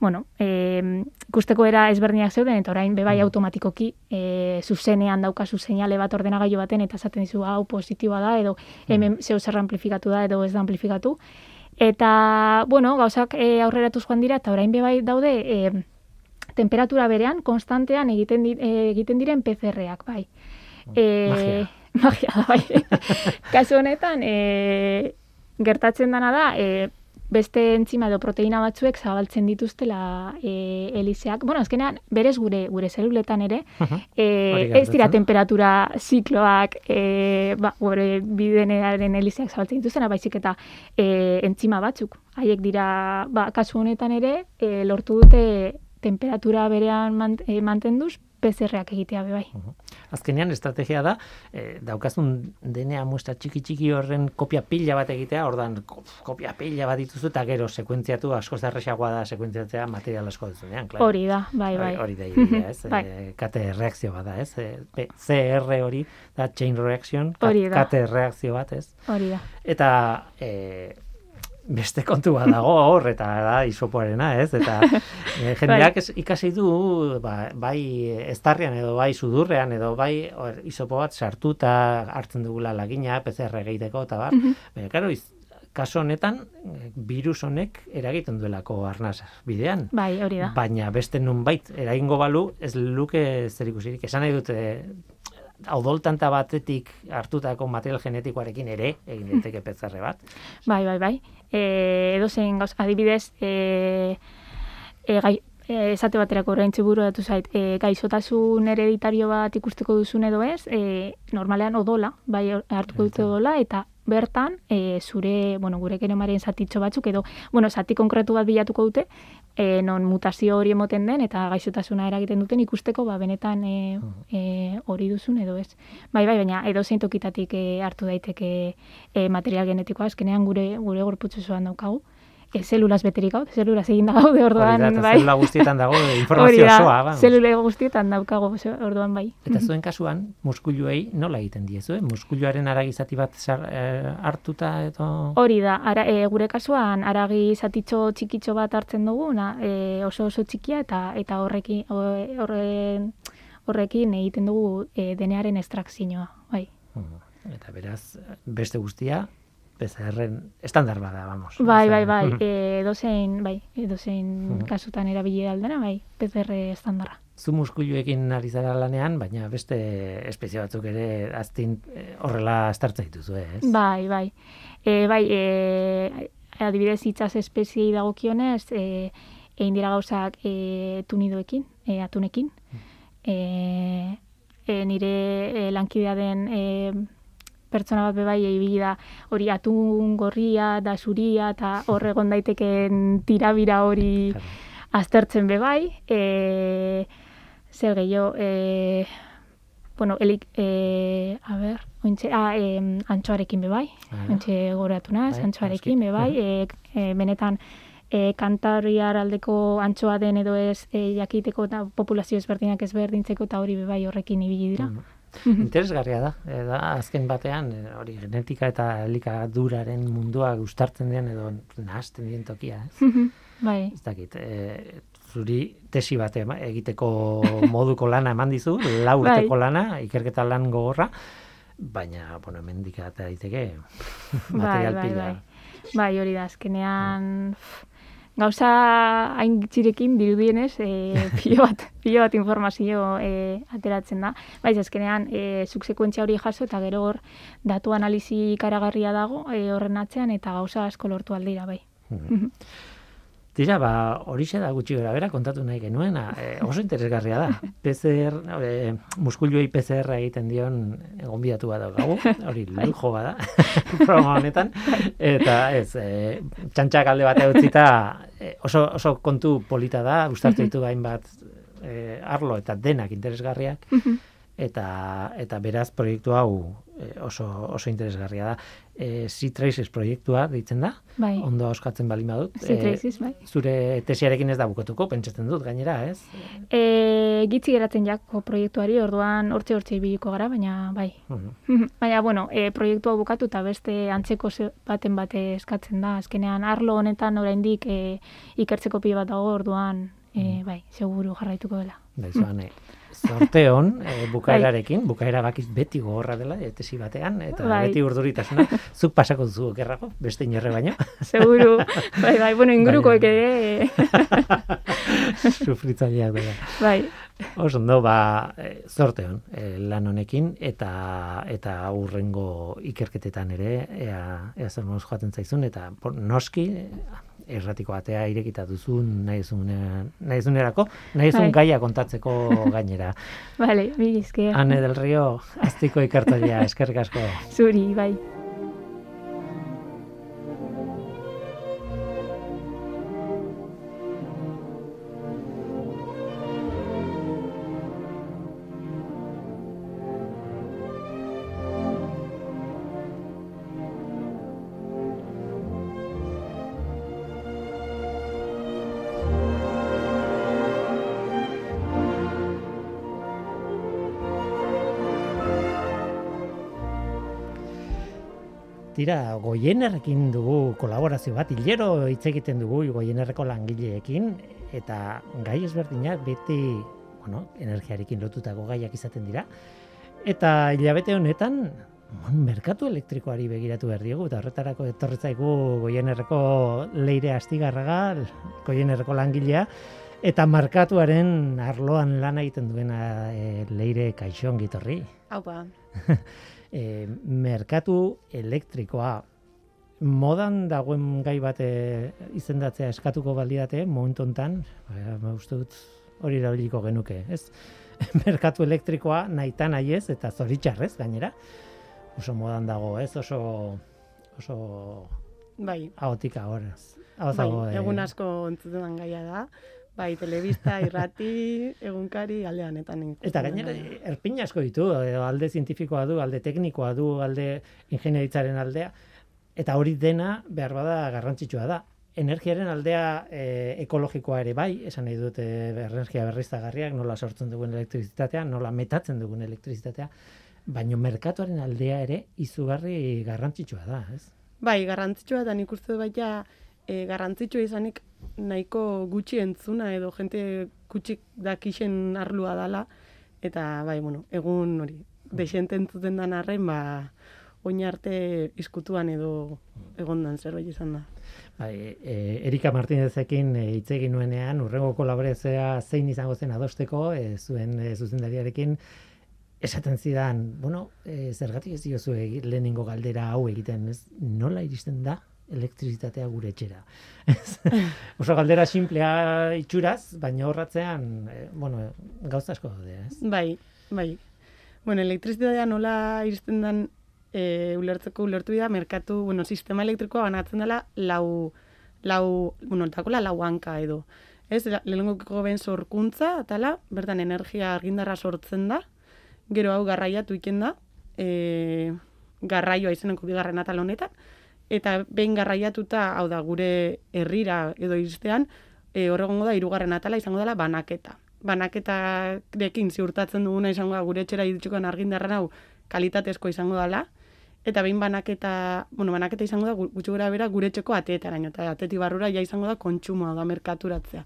Speaker 3: bueno, e, ikusteko era ezberdinak zeuden, eta orain bebai
Speaker 2: Mm.
Speaker 3: automatikoki e, zuzenean daukazu seinale bat ordenagailu baten, eta esaten dizu hau positiboa da, edo hemen zeu zer amplifikatu da, edo ez da amplifikatu. Eta, bueno, gauzak e, aurreratuz joan dira, eta orain bebai daude e, temperatura berean, konstantean egiten, di, e, egiten diren PCR-ak, bai.
Speaker 2: Magia.
Speaker 3: Magia da, bai. Kasu honetan, e, gertatzen dana da, e, beste entzima edo proteina batzuek zabaltzen dituztela e, elizeak. Bueno, azkenean, berez gure gure zeluletan ere,
Speaker 2: Mhm.
Speaker 3: e,
Speaker 2: Hori
Speaker 3: ez dira temperatura zikloak e, ba, gure bidenearen elizeak zabaltzen dituztena, baizik eta e, entzima batzuk. Haiek dira, ba, kasu honetan ere, e, lortu dute temperatura berean mant, e, mantenduz, PCR-ak egitea be bai.
Speaker 2: Azkenean estrategia da, eh, daukazun DNA muestra txiki txiki horren kopia pila bat egitea, ordan ko- kopia pila bat dituzu eta gero sekuentziatu askoz erresagoa da sekuentziatzea material asko duzunean, claro.
Speaker 3: Hori da, bai, bai.
Speaker 2: Hori, hori da idea, ez?
Speaker 3: Bai.
Speaker 2: Eh, kate reakzio bat da, ez? Eh, P- CR hori da chain reaction, kat-
Speaker 3: Hori da.
Speaker 2: kate reakzio bat, ez?
Speaker 3: Hori da.
Speaker 2: Eta eh, beste kontu bat dago hor, eta da isopoarena, ez? Eta eh, jendeak ez, ikasi du, ba, bai eztarrian edo bai sudurrean edo bai hor, isopo bat sartuta hartzen dugula lagina, PCR egiteko, eta bar. Baina, karo, iz, kaso honetan, virus honek eragiten duelako arnaz bidean.
Speaker 3: Bai, hori da.
Speaker 2: Baina beste nunbait eragingo balu ez luke zer ikusirik. Esan nahi dute odoltanta batetik hartutako material genetikoarekin ere egin daiteke PCR bat.
Speaker 3: Bai, bai, bai. E, edo zein gauz, adibidez, e, e, gai, e, esate baterako orain buru datu zait, e, gaixotasun hereditario bat ikusteko duzun edo ez, e, normalean odola, bai hartuko dute odola, eta bertan e, zure, bueno, gure genomaren zatitxo batzuk edo, bueno, zati konkretu bat bilatuko dute, e, non mutazio hori emoten den eta gaixotasuna eragiten duten ikusteko, ba, benetan e, e, hori duzun edo ez. Bai, bai, baina edo zein tokitatik e, hartu daiteke e, material genetikoa, azkenean gure gure gorputz osoan daukagu. E, zelulaz beterik gaude, zelulaz eginda gaude
Speaker 2: Hori
Speaker 3: orduan,
Speaker 2: da, eta
Speaker 3: bai.
Speaker 2: zelula guztietan dago
Speaker 3: Hori
Speaker 2: informazio
Speaker 3: da,
Speaker 2: osoa. vamos.
Speaker 3: zelula guztietan daukago orduan bai.
Speaker 2: Eta zuen kasuan, muskuluei nola egiten diezu, eh? Muskuluaren aragizati bat sar, eh, hartuta edo...
Speaker 3: Hori da, ara, e, gure kasuan aragi zatitxo txikitxo bat hartzen dugu, na, e, oso oso txikia eta eta horrekin ho- horren horrekin egiten dugu e, denearen estrakzioa, bai.
Speaker 2: Mhm. Eta beraz, beste guztia, PCR-en estandar bada, vamos.
Speaker 3: Bai, bai, bai, e, edozein, bai, edozein
Speaker 2: Mhm.
Speaker 3: kasutan erabili aldena, bai, PCR estandarra.
Speaker 2: zu muskuluekin ari zara lanean, baina beste espezie batzuk ere aztin eh, horrela astartzen dituzu, ez?
Speaker 3: Bai, bai. E, bai, e, adibidez itsas espeziei dagokionez, e, egin dira gauzak e, tunidoekin, e, atunekin. E, e, nire e, lankidea den e, pertsona bat bebai ibili da hori atun gorria da zuria eta hor egon daiteken tirabira hori aztertzen bebai. E, zer gehiago, e, bueno, elik, e, a ber, ointxe, ah, e, antxoarekin bebai,
Speaker 2: Ah.
Speaker 3: ointxe goratu naz,
Speaker 2: Bai,
Speaker 3: antxoarekin bebai, e, e, benetan e, kantabriar aldeko antxoa den edo ez e, jakiteko eta populazio ezberdinak ezberdintzeko eta hori bebai horrekin ibili dira.
Speaker 2: Mhm. Interesgarria da, e, da azken batean e, hori genetika eta elikaduraren mundua gustartzen den edo nahasten den tokia, ez?
Speaker 3: bai,
Speaker 2: Ez dakit, e, zuri tesi bat egiteko moduko lana eman dizu, lau urteko
Speaker 3: Bai.
Speaker 2: lana, ikerketa lan gogorra, baina, bueno, hemendik daiteke
Speaker 3: bai,
Speaker 2: material
Speaker 3: bai,
Speaker 2: pila.
Speaker 3: bai. Bai, hori da, azkenean pff, gauza hain gitxirekin dirudienez, e, pilo bat, pilo bat informazio e, ateratzen da. Bai, azkenean, e, zuk sekuentzia hori jaso eta gero hor datu analizi ikaragarria dago e, horren atzean eta gauza asko lortu aldira, bai.
Speaker 2: Tira, ba, horixe da gutxi gara bera kontatu nahi genuen, e, oso interesgarria da. PCR, e, muskuluei PCR egiten dion gonbidatu bat daukagu, hori lujo bada, programa honetan, eta ez, e, txantxak alde bat utzita e, oso, oso kontu polita da, gustartu ditu hainbat e, arlo eta denak interesgarriak, eta, eta beraz proiektu hau e, oso, oso interesgarria da. E, C-Traces proiektua deitzen da,
Speaker 3: Bai,
Speaker 2: ondo oskatzen balin badut.
Speaker 3: Zitrasis, bai.
Speaker 2: zure tesiarekin ez da bukatuko, pentsatzen dut, gainera, ez?
Speaker 3: E, gitzi geratzen jako proiektuari, orduan hortxe hortxe ibiliko gara, baina bai.
Speaker 2: Mhm.
Speaker 3: baina, bueno, e, proiektu hau bukatu eta beste antzeko ze- baten bate eskatzen da. Azkenean, arlo honetan oraindik e, ikertzeko pi bat dago, orduan, e, bai, seguru jarraituko dela.
Speaker 2: Baizuan, e, zorte hon, e, bukaerarekin, bukaera bakiz beti gogorra dela, e, tesi batean, eta
Speaker 3: Bai.
Speaker 2: beti urduritasuna, zuk pasako duzu okerrago, beste inerre baino,
Speaker 3: Seguru, bai, bai, bueno, ingurukoek ere,
Speaker 2: sufritzaileak dela.
Speaker 3: bai,
Speaker 2: Oso ba, e, zorte hon, e, lan honekin, eta eta urrengo ikerketetan ere, ea, ea zer joaten zaizun, eta por, noski, erratiko atea irekita duzun nahi duzunean- nahi duzun
Speaker 3: Bai.
Speaker 2: gaia kontatzeko gainera.
Speaker 3: bale, mil esker.
Speaker 2: Ane del Rio, aztiko ikertzailea, eskerrik asko.
Speaker 3: Zuri, bai.
Speaker 2: Tira, goienerrekin dugu kolaborazio bat, hilero hitz egiten dugu goienerreko langileekin, eta gai ezberdinak beti, bueno, energiarekin lotutako gaiak izaten dira. Eta hilabete honetan, merkatu elektrikoari begiratu behar diegu, eta horretarako etorretzaigu goienerreko leire astigarraga, goienerreko langilea, eta markatuaren arloan lan egiten duena e, leire kaixon gitorri
Speaker 4: Haupa,
Speaker 2: e, merkatu elektrikoa modan dagoen gai bat e, izendatzea eskatuko baliate momentu hontan, ba, ba, uste dut hori erabiliko genuke, ez? merkatu elektrikoa naita nahi ez eta zoritxarrez gainera. Oso modan dago, ez? Oso oso
Speaker 4: bai,
Speaker 2: ahotik ahoraz. Ahoz
Speaker 4: bai,
Speaker 2: eh,
Speaker 4: egun asko entzuten gaia da. Bai, telebista, irrati, egunkari, alde honetan.
Speaker 2: Eta gainera erpin asko ditu, alde zientifikoa du, alde teknikoa du, alde ingenieritzaren aldea, eta hori dena behar bada garrantzitsua da. Energiaren aldea e, ekologikoa ere bai, esan nahi dut e, energia berriztagarriak, nola sortzen dugun elektrizitatea, nola metatzen dugun elektrizitatea, baino merkatuaren aldea ere izugarri garrantzitsua da, ez?
Speaker 4: Bai, garrantzitsua da nik uste baita e, garrantzitsua izanik nahiko gutxi entzuna edo jente gutxi dakixen arlua dala. Eta, bai, bueno, egun hori, desente entzuten dan arren, ba, oin arte iskutuan edo egondan zerbait izan da.
Speaker 2: Bai, e, Erika Martinezekin e, hitz egin nuenean, urrengo kolaborazioa zein izango zen adosteko, e, zuen e, zuzendariarekin, esaten zidan, bueno, e, zergatik ez diozu lehenengo galdera hau egiten, ez, nola iristen da elektrizitatea gure etxera. Oso galdera simplea itxuraz, baina horratzean, e, bueno, gauza asko daude, ez?
Speaker 4: Bai, bai. Bueno, elektrizitatea nola iristen den e, ulertzeko ulertu da merkatu, bueno, sistema elektrikoa banatzen dela lau, lau, bueno, dakola lau hanka edo. Ez, lehenengoko ben sorkuntza, atala, bertan energia argindarra sortzen da, gero hau garraiatu iken da, e, garraioa izeneko bigarren atal honetan, eta behin garraiatuta, hau da, gure herrira edo iztean, e, horregongo da, hirugarren atala izango dela banaketa. Banaketarekin ziurtatzen duguna izango da, gure etxera iritsikoan argindarren hau kalitatezko izango dela, eta behin banaketa, bueno, banaketa izango da, gu- gutxi gora bera, gure etxeko ateetaraino, eta ateti barrura ja izango da kontsumoa, da merkaturatzea.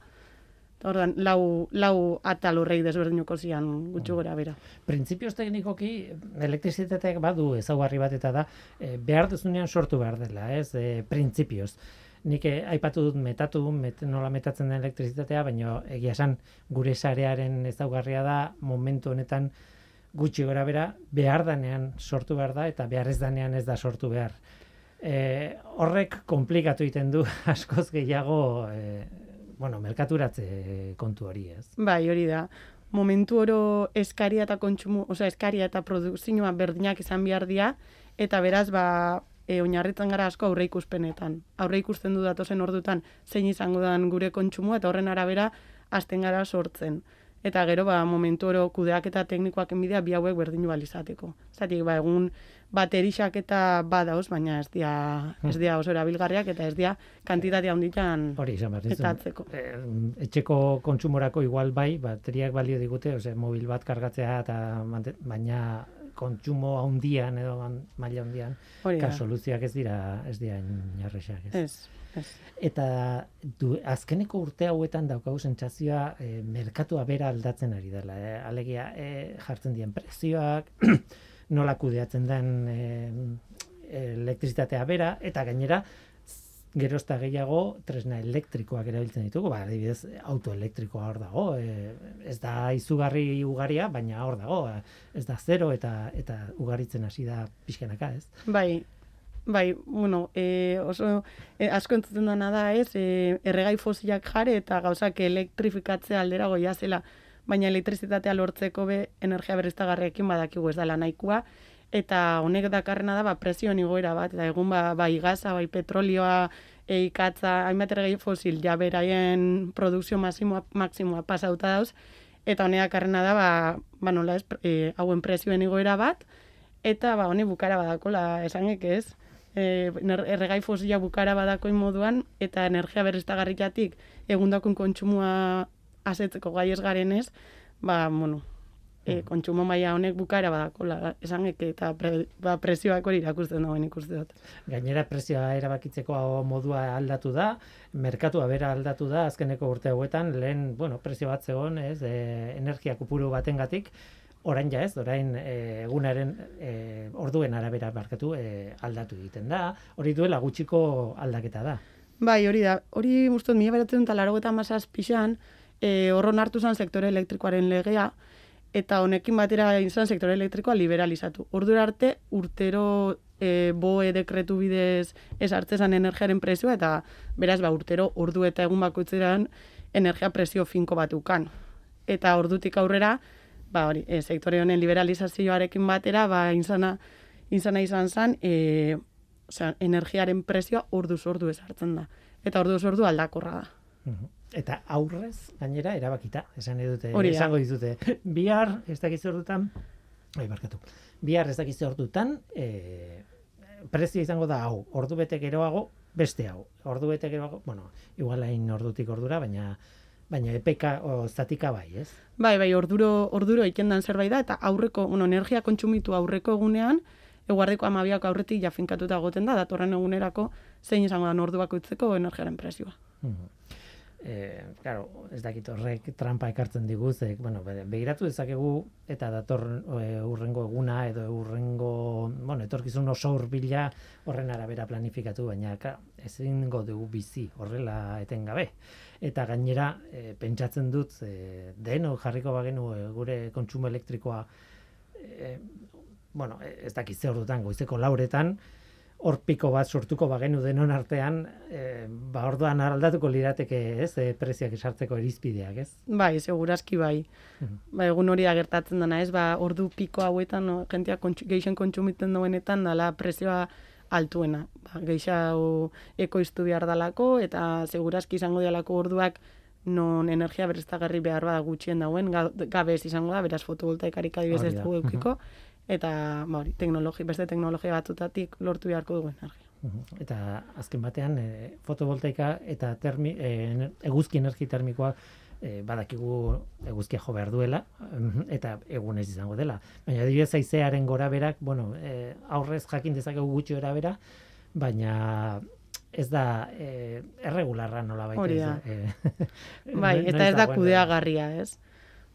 Speaker 4: Ordan, lau, lau atal horrei desberdinuko zian gutxi gora bera.
Speaker 2: Printzipioz teknikoki elektrizitateak badu ezaugarri bat eta da e, behar duzunean sortu behar dela, ez? E, printzipioz. Nik eh, aipatu dut metatu, met, nola metatzen den elektrizitatea, baina egia esan gure sarearen ezaugarria da momentu honetan gutxi gora bera behar danean sortu behar da eta behar ez danean ez da sortu behar. E, horrek komplikatu egiten du askoz gehiago e, bueno, merkaturatze kontu hori, ez?
Speaker 4: Bai, hori da. Momentu oro eskaria eta kontsumo, osea, eskaria eta produkzioa berdinak izan behar dira, eta beraz, ba, e, oinarritzen gara asko aurre ikuspenetan. Aurre ikusten du datozen ordutan zein izango dan gure kontsumoa, eta horren arabera hasten gara sortzen. eta gero ba momentu oro kudeak eta teknikoak enbidea bi hauek berdinu balizateko. Zatik, ba, egun baterixak eta badauz, baina ez dia, ez dia oso erabilgarriak eta ez dia kantitatea handitan
Speaker 2: Hori izan behar dizun.
Speaker 4: eta atzeko.
Speaker 2: Eh, etxeko kontsumorako igual bai, bateriak balio digute, ose, mobil bat kargatzea eta baina kontsumo handian edo maila handian, ka soluzioak ez dira ez dira inarresak, ez.
Speaker 4: Ez, ez.
Speaker 2: Eta du, azkeneko urte hauetan daukagu sentsazioa e, merkatua bera aldatzen ari dela. E, alegia e, jartzen dien prezioak, nola kudeatzen den e, elektrizitatea bera, eta gainera gero eta gehiago tresna elektrikoak erabiltzen ditugu, ba, adibidez, auto elektrikoa hor dago, e, ez da izugarri ugaria, baina hor dago, ez da zero eta eta ugaritzen hasi da pixkanaka, ez?
Speaker 4: Bai, bai, bueno, e, oso e, asko entzuten dena da, ez, e, erregai fosilak jare eta gauzak elektrifikatzea aldera goia zela, baina elektrizitatea lortzeko be energia berriztagarriekin badakigu ez dela nahikoa, eta honek dakarrena da, ba, prezioen igoera bat, eta egun ba, bai gaza, bai petrolioa, e, ikatza, hainbat erregai fosil, ja beraien produkzio maximoa, maximoa pasauta dauz, eta honek dakarrena da, ba, ba nola ez, e, hauen prezioen igoera bat, eta ba honi bukara badakola esanek ez. E, erregai fosila bukara badakoin moduan eta energia berriztagarriatik egundakun kontsumoa asetzeko gai ez garenez, ba, bueno, e, kontsumo maila honek bukara badakola esanek eta pre, ba, prezioak hori irakusten dagoen ikuste dut.
Speaker 2: Gainera prezioa erabakitzeko modua aldatu da, merkatua bera aldatu da azkeneko urte hauetan, lehen, bueno, prezio bat zegoen, ez, e, energia kupuru batengatik, orain ja ez, orain e, egunaren e, orduen arabera barkatu e, aldatu egiten da, hori duela gutxiko aldaketa da.
Speaker 4: Bai, hori da. Hori guztot, mila beratzen eta laro eta pixan, e, horron hartu zen sektore elektrikoaren legea, eta honekin batera izan sektore elektrikoa liberalizatu. Ordura arte, urtero e, boe dekretu bidez ez hartzezan energiaren prezioa, eta beraz, ba, urtero ordu eta egun bakoitzeran energia prezio finko bat ukan. Eta ordutik aurrera, ba, hori, e, sektore honen liberalizazioarekin batera, ba, izana, izana izan zen, e, osea, energiaren prezioa orduz ordu ez hartzen da. Eta orduz ordu aldakorra da.
Speaker 2: Mhm. Eta aurrez, gainera, erabakita, esan edute,
Speaker 4: Hori
Speaker 2: esango dizute. Bihar, ez dakiz ordutan, bai, barkatu, bihar ez dakiz ordutan, e, prezio izango da hau, ordu bete geroago, beste hau. Ordu bete geroago, bueno, igual hain ordutik ordura, baina baina epeka o zatika bai, ez?
Speaker 4: Bai, bai, orduro, orduro ikendan zerbait da, eta aurreko, bueno, energia kontsumitu aurreko egunean, eguardeko amabiak aurretik jafinkatuta goten da, datorren egunerako zein izango da ordu bakoitzeko energiaren prezioa.
Speaker 2: Mhm. Eh, claro, ez dakit horrek trampa ekartzen digu, ze, bueno, be- begiratu dezakegu eta dator e, urrengo eguna edo urrengo, bueno, etorkizun oso hurbila horren arabera planifikatu, baina ka, ezingo dugu bizi horrela etengabe. Eta gainera, e, pentsatzen dut, e, deno jarriko bagenu e, gure kontsumo elektrikoa e, bueno, ez dakit ze ordutan, goizeko lauretan, hor piko bat sortuko bagenu denon artean, e, ba orduan aldatuko lirateke, ez, e, preziak esartzeko irizpideak, ez?
Speaker 4: Bai, segurazki bai.
Speaker 2: Mhm.
Speaker 4: Ba, egun hori da gertatzen dena, ez? Ba, ordu piko hauetan, no, jentia kontsu, geixen kontsumiten duenetan, dala prezioa altuena. Ba, geixau ekoiztu behar dalako, eta segurazki izango dialako orduak non energia berriztagarri behar bada gutxien dauen, ga- gabe ez izango da, beraz fotovoltaikarik adibidez ez dugu eukiko, eta ba, hori, teknologi, beste teknologia batutatik lortu beharko dugu energia.
Speaker 2: Eta azken batean, e, fotovoltaika eta termi, e, eguzki energi termikoa e, badakigu eguzkia jo behar duela, eta egunez izango dela. Baina adibidez haizearen gora berak, bueno, e, aurrez jakin dezakegu gutxi gora bera, baina ez da e, erregularra nola baita.
Speaker 4: Hori da.
Speaker 2: E,
Speaker 4: Bai,
Speaker 2: no-
Speaker 4: eta ez da kudeagarria, ez?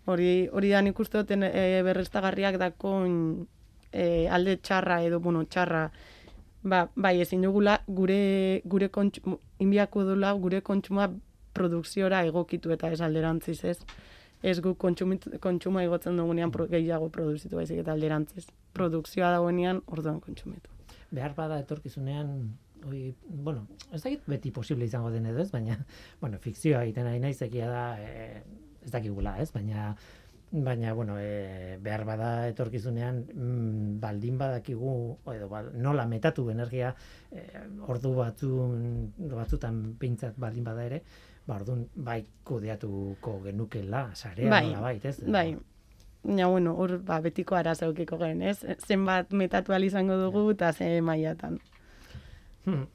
Speaker 4: Hori, hori da nik uste duten e, berreztagarriak dakon e, alde txarra edo, bueno, txarra, ba, bai, ezin dugula gure, gure kontsumo, inbiako dula gure kontsumoa produkziora egokitu eta ez alderantziz, ez? Ez gu kontsumoa igotzen dugunean pro, gehiago produzitu baizik eta alderantziz. Produkzioa dagoenean orduan kontsumitu.
Speaker 2: behar bada etorkizunean Oi, bueno, ez dakit beti posible izango den edo ez, baina, bueno, fikzioa egiten ari naiz egia da, e, ez dakigula, ez, baina, baina, bueno, e, behar bada etorkizunean, mm, baldin badakigu, edo, bal, nola metatu energia, e, ordu batzun, batzutan pintzat baldin bada ere, ba, orduan, bai kudeatuko genukela, sarea,
Speaker 4: Bai,
Speaker 2: bait, ez?
Speaker 4: Bai. Ja, bueno, hor ba, betiko arazaukiko gen, ez? Zenbat metatu izango dugu eta ze mailatan.
Speaker 2: Hmm.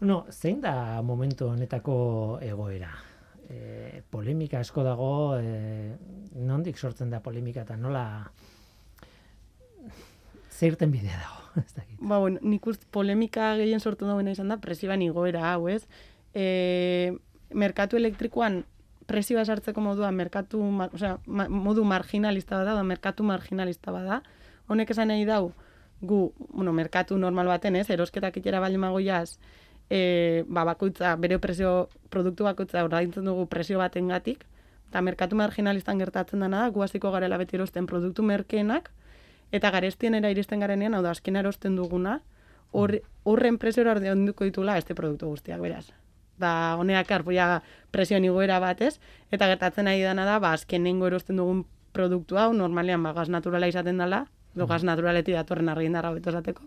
Speaker 2: No, zein da momentu honetako egoera? E, polemika asko dago, e, nondik sortzen da polemika eta nola zeirten bidea dago, ez dakit.
Speaker 4: Ba, bueno, nik uste polemika gehien sortu dagoena izan da presioan igoera hau, ez? E, merkatu elektrikoan presioa sartzeko modua merkatu, mar, osea, ma, modu marginalista bada, da merkatu marginalista bada. Honek esan nahi dau, gu, bueno, merkatu normal baten, ez? Erosketak itera bali magoiaz, e, ba, bakoitza, bere presio, produktu bakoitza ordaintzen dugu presio batengatik, eta merkatu marginalistan gertatzen dena da, gu hasiko garela beti erosten produktu merkeenak, eta garestienera iristen garenean, hau da, azken erosten duguna, hor- horren presiora ordainduko ditula beste produktu guztiak, beraz. Ba, honeak arpoia presioen igoera batez, eta gertatzen ari dana da, ba, azkenengo erosten dugun produktu hau, normalean, ba, gaz naturala izaten dela, edo gaz naturaletik datorren argindarra beto esateko,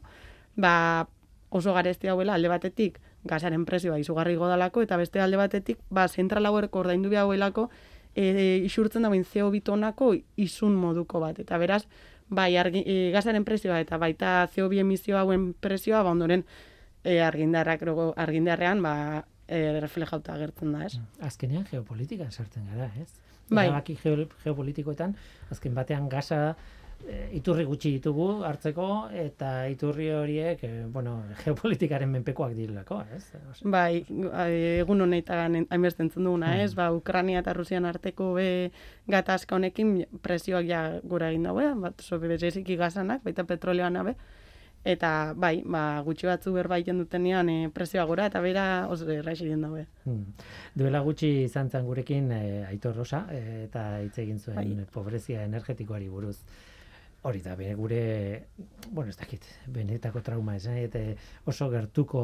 Speaker 4: ba, oso garesti hauela alde batetik gazaren presioa izugarri godalako, eta beste alde batetik, ba, zentral hauerko ordaindu hauelako, e, isurtzen dagoen CO2 tonako isun moduko bat. Eta beraz, bai, argi, e, gazaren presioa eta baita CO2 emisio hauen presioa, ba, ondoren e, argindarrak, argindarrean, ba, e, reflejauta gertzen da, ez?
Speaker 2: Azkenean geopolitikan sartzen gara, ez?
Speaker 4: Bai.
Speaker 2: Erabaki geo, geopolitikoetan, azken batean gaza e, iturri gutxi ditugu hartzeko, eta iturri horiek, e, bueno, geopolitikaren menpekoak direlako, ez?
Speaker 4: Bai, e, egun honetan hainbeste entzun duguna, ez? Ba, Ukrania eta Rusian arteko be gatazka honekin presioak ja gora egin daue, bat oso bereziki gazanak, baita petroleoan abe. Eta bai, ba, gutxi batzu berbaiten dutenean e, presioa gora eta bera oso erraiz egin daue.
Speaker 2: Hmm. Duela gutxi izan zen gurekin e, Aitor Rosa e, eta hitz egin zuen
Speaker 4: Bai.
Speaker 2: pobrezia energetikoari buruz. Hori da, bere gure, bueno, ez dakit, benetako trauma esan, eta oso gertuko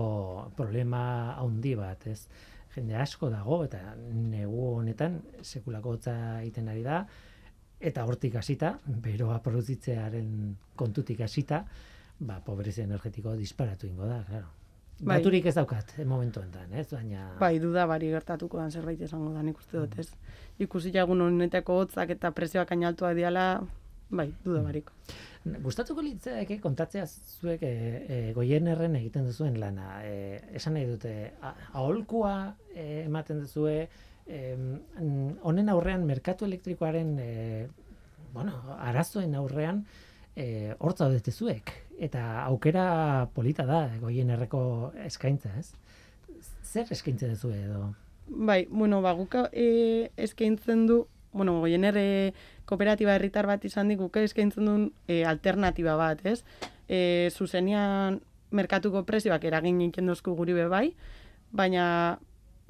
Speaker 2: problema handi bat, ez? Jende asko dago, eta negu honetan sekulako hotza egiten ari da, eta hortik hasita, beroa produzitzearen kontutik hasita, ba, pobrezia energetiko disparatu ingo da, claro.
Speaker 4: Bai.
Speaker 2: Daturik ez daukat, eh, momentu enten, ez? Baina...
Speaker 4: Bai, duda bari gertatuko dan zerbait esango da, nik uste dut, ez? Ikusi jagun honetako hotzak eta presioak ainaltua diala, bai, duda bariko.
Speaker 2: Gustatuko litzaidake kontatzea zuek e, e, goienerren egiten duzuen lana. E, esan nahi dute, a- aholkua e, ematen duzue, honen aurrean merkatu elektrikoaren e, bueno, arazoen aurrean e, hortza zaudete zuek. Eta aukera polita da goienerreko eskaintza, ez? Zer eskaintzen duzue edo?
Speaker 4: Bai, bueno, ba, guk e, eskaintzen du, bueno, goiener e, kooperatiba herritar bat izan dik, guk eskaintzen duen e, alternatiba bat, ez? E, zuzenian merkatuko prezioak eragin egiten dozku guri be bai, baina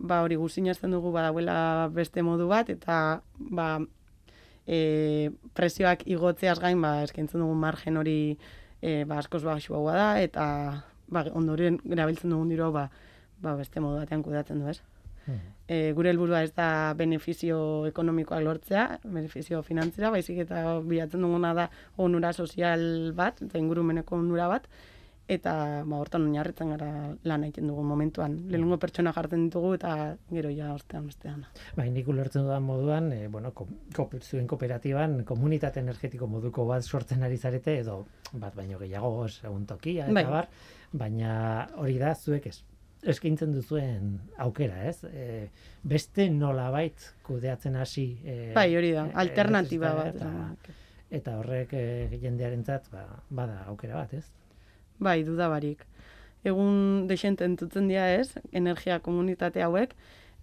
Speaker 4: ba hori guzin dugu badauela beste modu bat, eta ba, e, prezioak igotzeaz gain, ba, eskaintzen dugun margen hori e, ba, askoz baxuagoa da, eta ba, ondoren erabiltzen dugun diro, ba, ba, beste modu batean kudeatzen du, ez? E, gure helburua ez da benefizio ekonomikoak lortzea, benefizio finantzira, baizik eta bilatzen duguna da onura sozial bat, eta ingurumeneko onura bat, eta ba, hortan oinarritzen gara lan egiten dugu momentuan. Lehenengo pertsona jartzen ditugu eta gero ja ostean bestean.
Speaker 2: Bai, nik ulertzen dudan moduan, e, bueno, ko, ko, zuen kooperatiban komunitate energetiko moduko bat sortzen ari zarete, edo bat baino gehiago segun tokia, eta
Speaker 4: Bai.
Speaker 2: bar, baina hori da zuek ez, eskaintzen duzuen aukera, ez? E, beste nolabait kudeatzen hasi. E,
Speaker 4: Bai, hori da,
Speaker 2: e,
Speaker 4: alternatiba bat.
Speaker 2: Eta, eta horrek e, jendearentzat ba, bada aukera bat, ez?
Speaker 4: Bai, duda barik. Egun desente entutzen dira ez, energia komunitate hauek,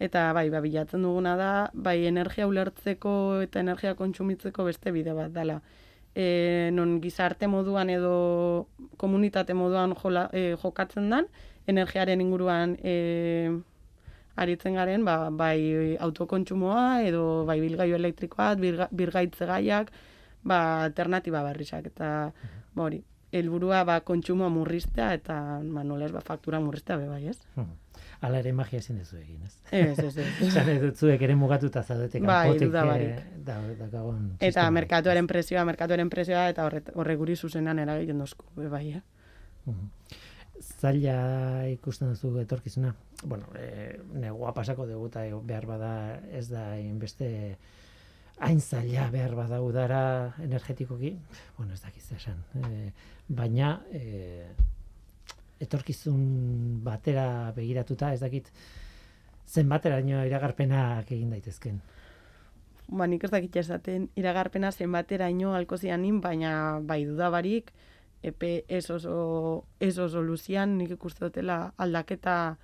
Speaker 4: eta bai, ba, bilatzen duguna da, bai, energia ulertzeko eta energia kontsumitzeko beste bide bat dela. E, non gizarte moduan edo komunitate moduan jola, e, jokatzen dan, energiaren inguruan e, aritzen garen, ba, bai autokontsumoa edo bai bilgailu elektrikoak, birga, birgaitze gaiak, ba, alternatiba berrizak, eta ba, hori, helburua ba, kontsumoa murriztea eta ba, nola ez, ba, faktura murriztea be bai, ez?
Speaker 2: Hmm. Hala ere magia ezin duzu egin, ez?
Speaker 4: Ez, ez, ez.
Speaker 2: Esan nahi dut zuek ere mugatuta zaudete
Speaker 4: Bai,
Speaker 2: kanpotik, eh,
Speaker 4: barik.
Speaker 2: da, daukagun
Speaker 4: Eta merkatuaren presioa, merkatuaren presioa eta horre, horre guri zuzenan eragiten dozku, be bai, eh?
Speaker 2: Mhm. Zaila ikusten duzu etorkizuna. Bueno, e, negua pasako dugu eta behar bada ez da inbeste hain zaila behar bada udara energetikoki, bueno, ez dakiz esan. E, baina e, etorkizun batera begiratuta, ez dakit zenbateraino iragarpenak egin daitezken.
Speaker 4: Ba, nik ez dakit esaten iragarpena zenbateraino alko zianin, baina bai dudabarik, epe ez oso, ez oso luzian, nik ikuste dutela aldaketa,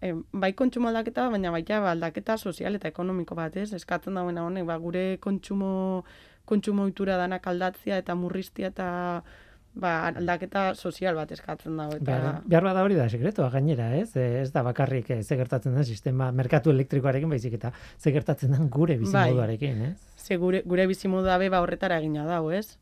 Speaker 4: e, bai kontsumo aldaketa, baina baita ba, aldaketa sozial eta ekonomiko bat, ez? Eskatzen dagoena honek, ba, gure kontsumo, kontsumo itura danak aldatzia eta murriztia eta ba, aldaketa sozial bat eskatzen dago. Eta...
Speaker 2: Behar, behar bada hori da sekretoa gainera, ez? Ez da bakarrik eh, ze gertatzen den sistema merkatu elektrikoarekin baizik eta ze gertatzen den gure bizimoduarekin, bai. ez?
Speaker 4: Ze gure, gure bizimodua be ba horretara egina dago, ez?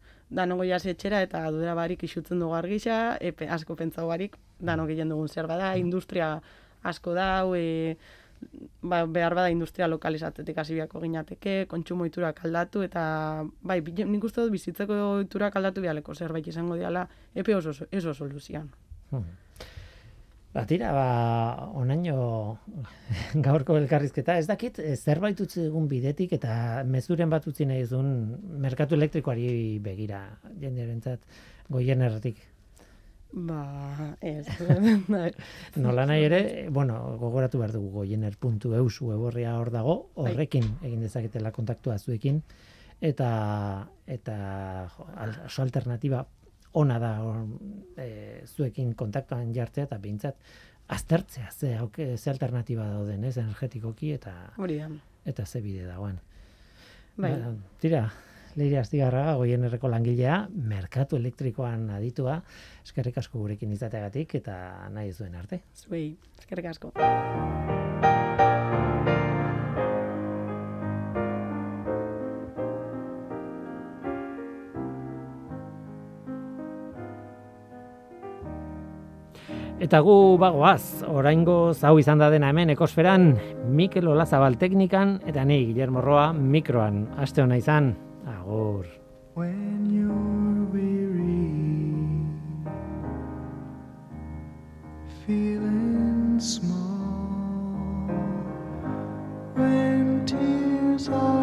Speaker 4: Jas etxera eta dura barik isutzen dugu argisa, epe, asko pentsau barik, danok egin dugun zer bada, industria asko dau, e, ba, behar bada industria lokalizatzetik hasi biako ginateke, kontsumo iturak aldatu, eta bai, nik uste dut bizitzeko iturak aldatu bialeko zerbait izango diala, epe oso, oso soluzian. Hmm.
Speaker 2: Ba, tira, ba, onaino gaurko elkarrizketa, ez dakit, eh, zerbait utzi egun bidetik eta mezuren bat utzi nahi zuen merkatu elektrikoari begira, jendearentzat goien erratik.
Speaker 4: Ba, ez.
Speaker 2: Nola nahi ere, bueno, gogoratu behar dugu goiener.eus weborria hor dago, bai. horrekin egin dezaketela kontaktua zuekin, eta, eta jo, alternatiba ona da e, zuekin kontaktuan jartzea eta bintzat aztertzea ze, ze alternatiba dauden ez energetikoki eta
Speaker 4: hori
Speaker 2: eta ze bide dagoen. Bai. Ba, tira, Leire Astigarra, goien erreko langilea, merkatu elektrikoan aditua, eskerrik asko gurekin izateagatik eta nahi zuen arte.
Speaker 4: Zuei, eskerrik asko.
Speaker 2: Eta gu bagoaz, oraingo zau izan da dena hemen ekosferan, Mikel Olazabal teknikan, eta ni Guillermo Roa mikroan. Aste hona izan, agur. When you're weary, feeling small, when tears are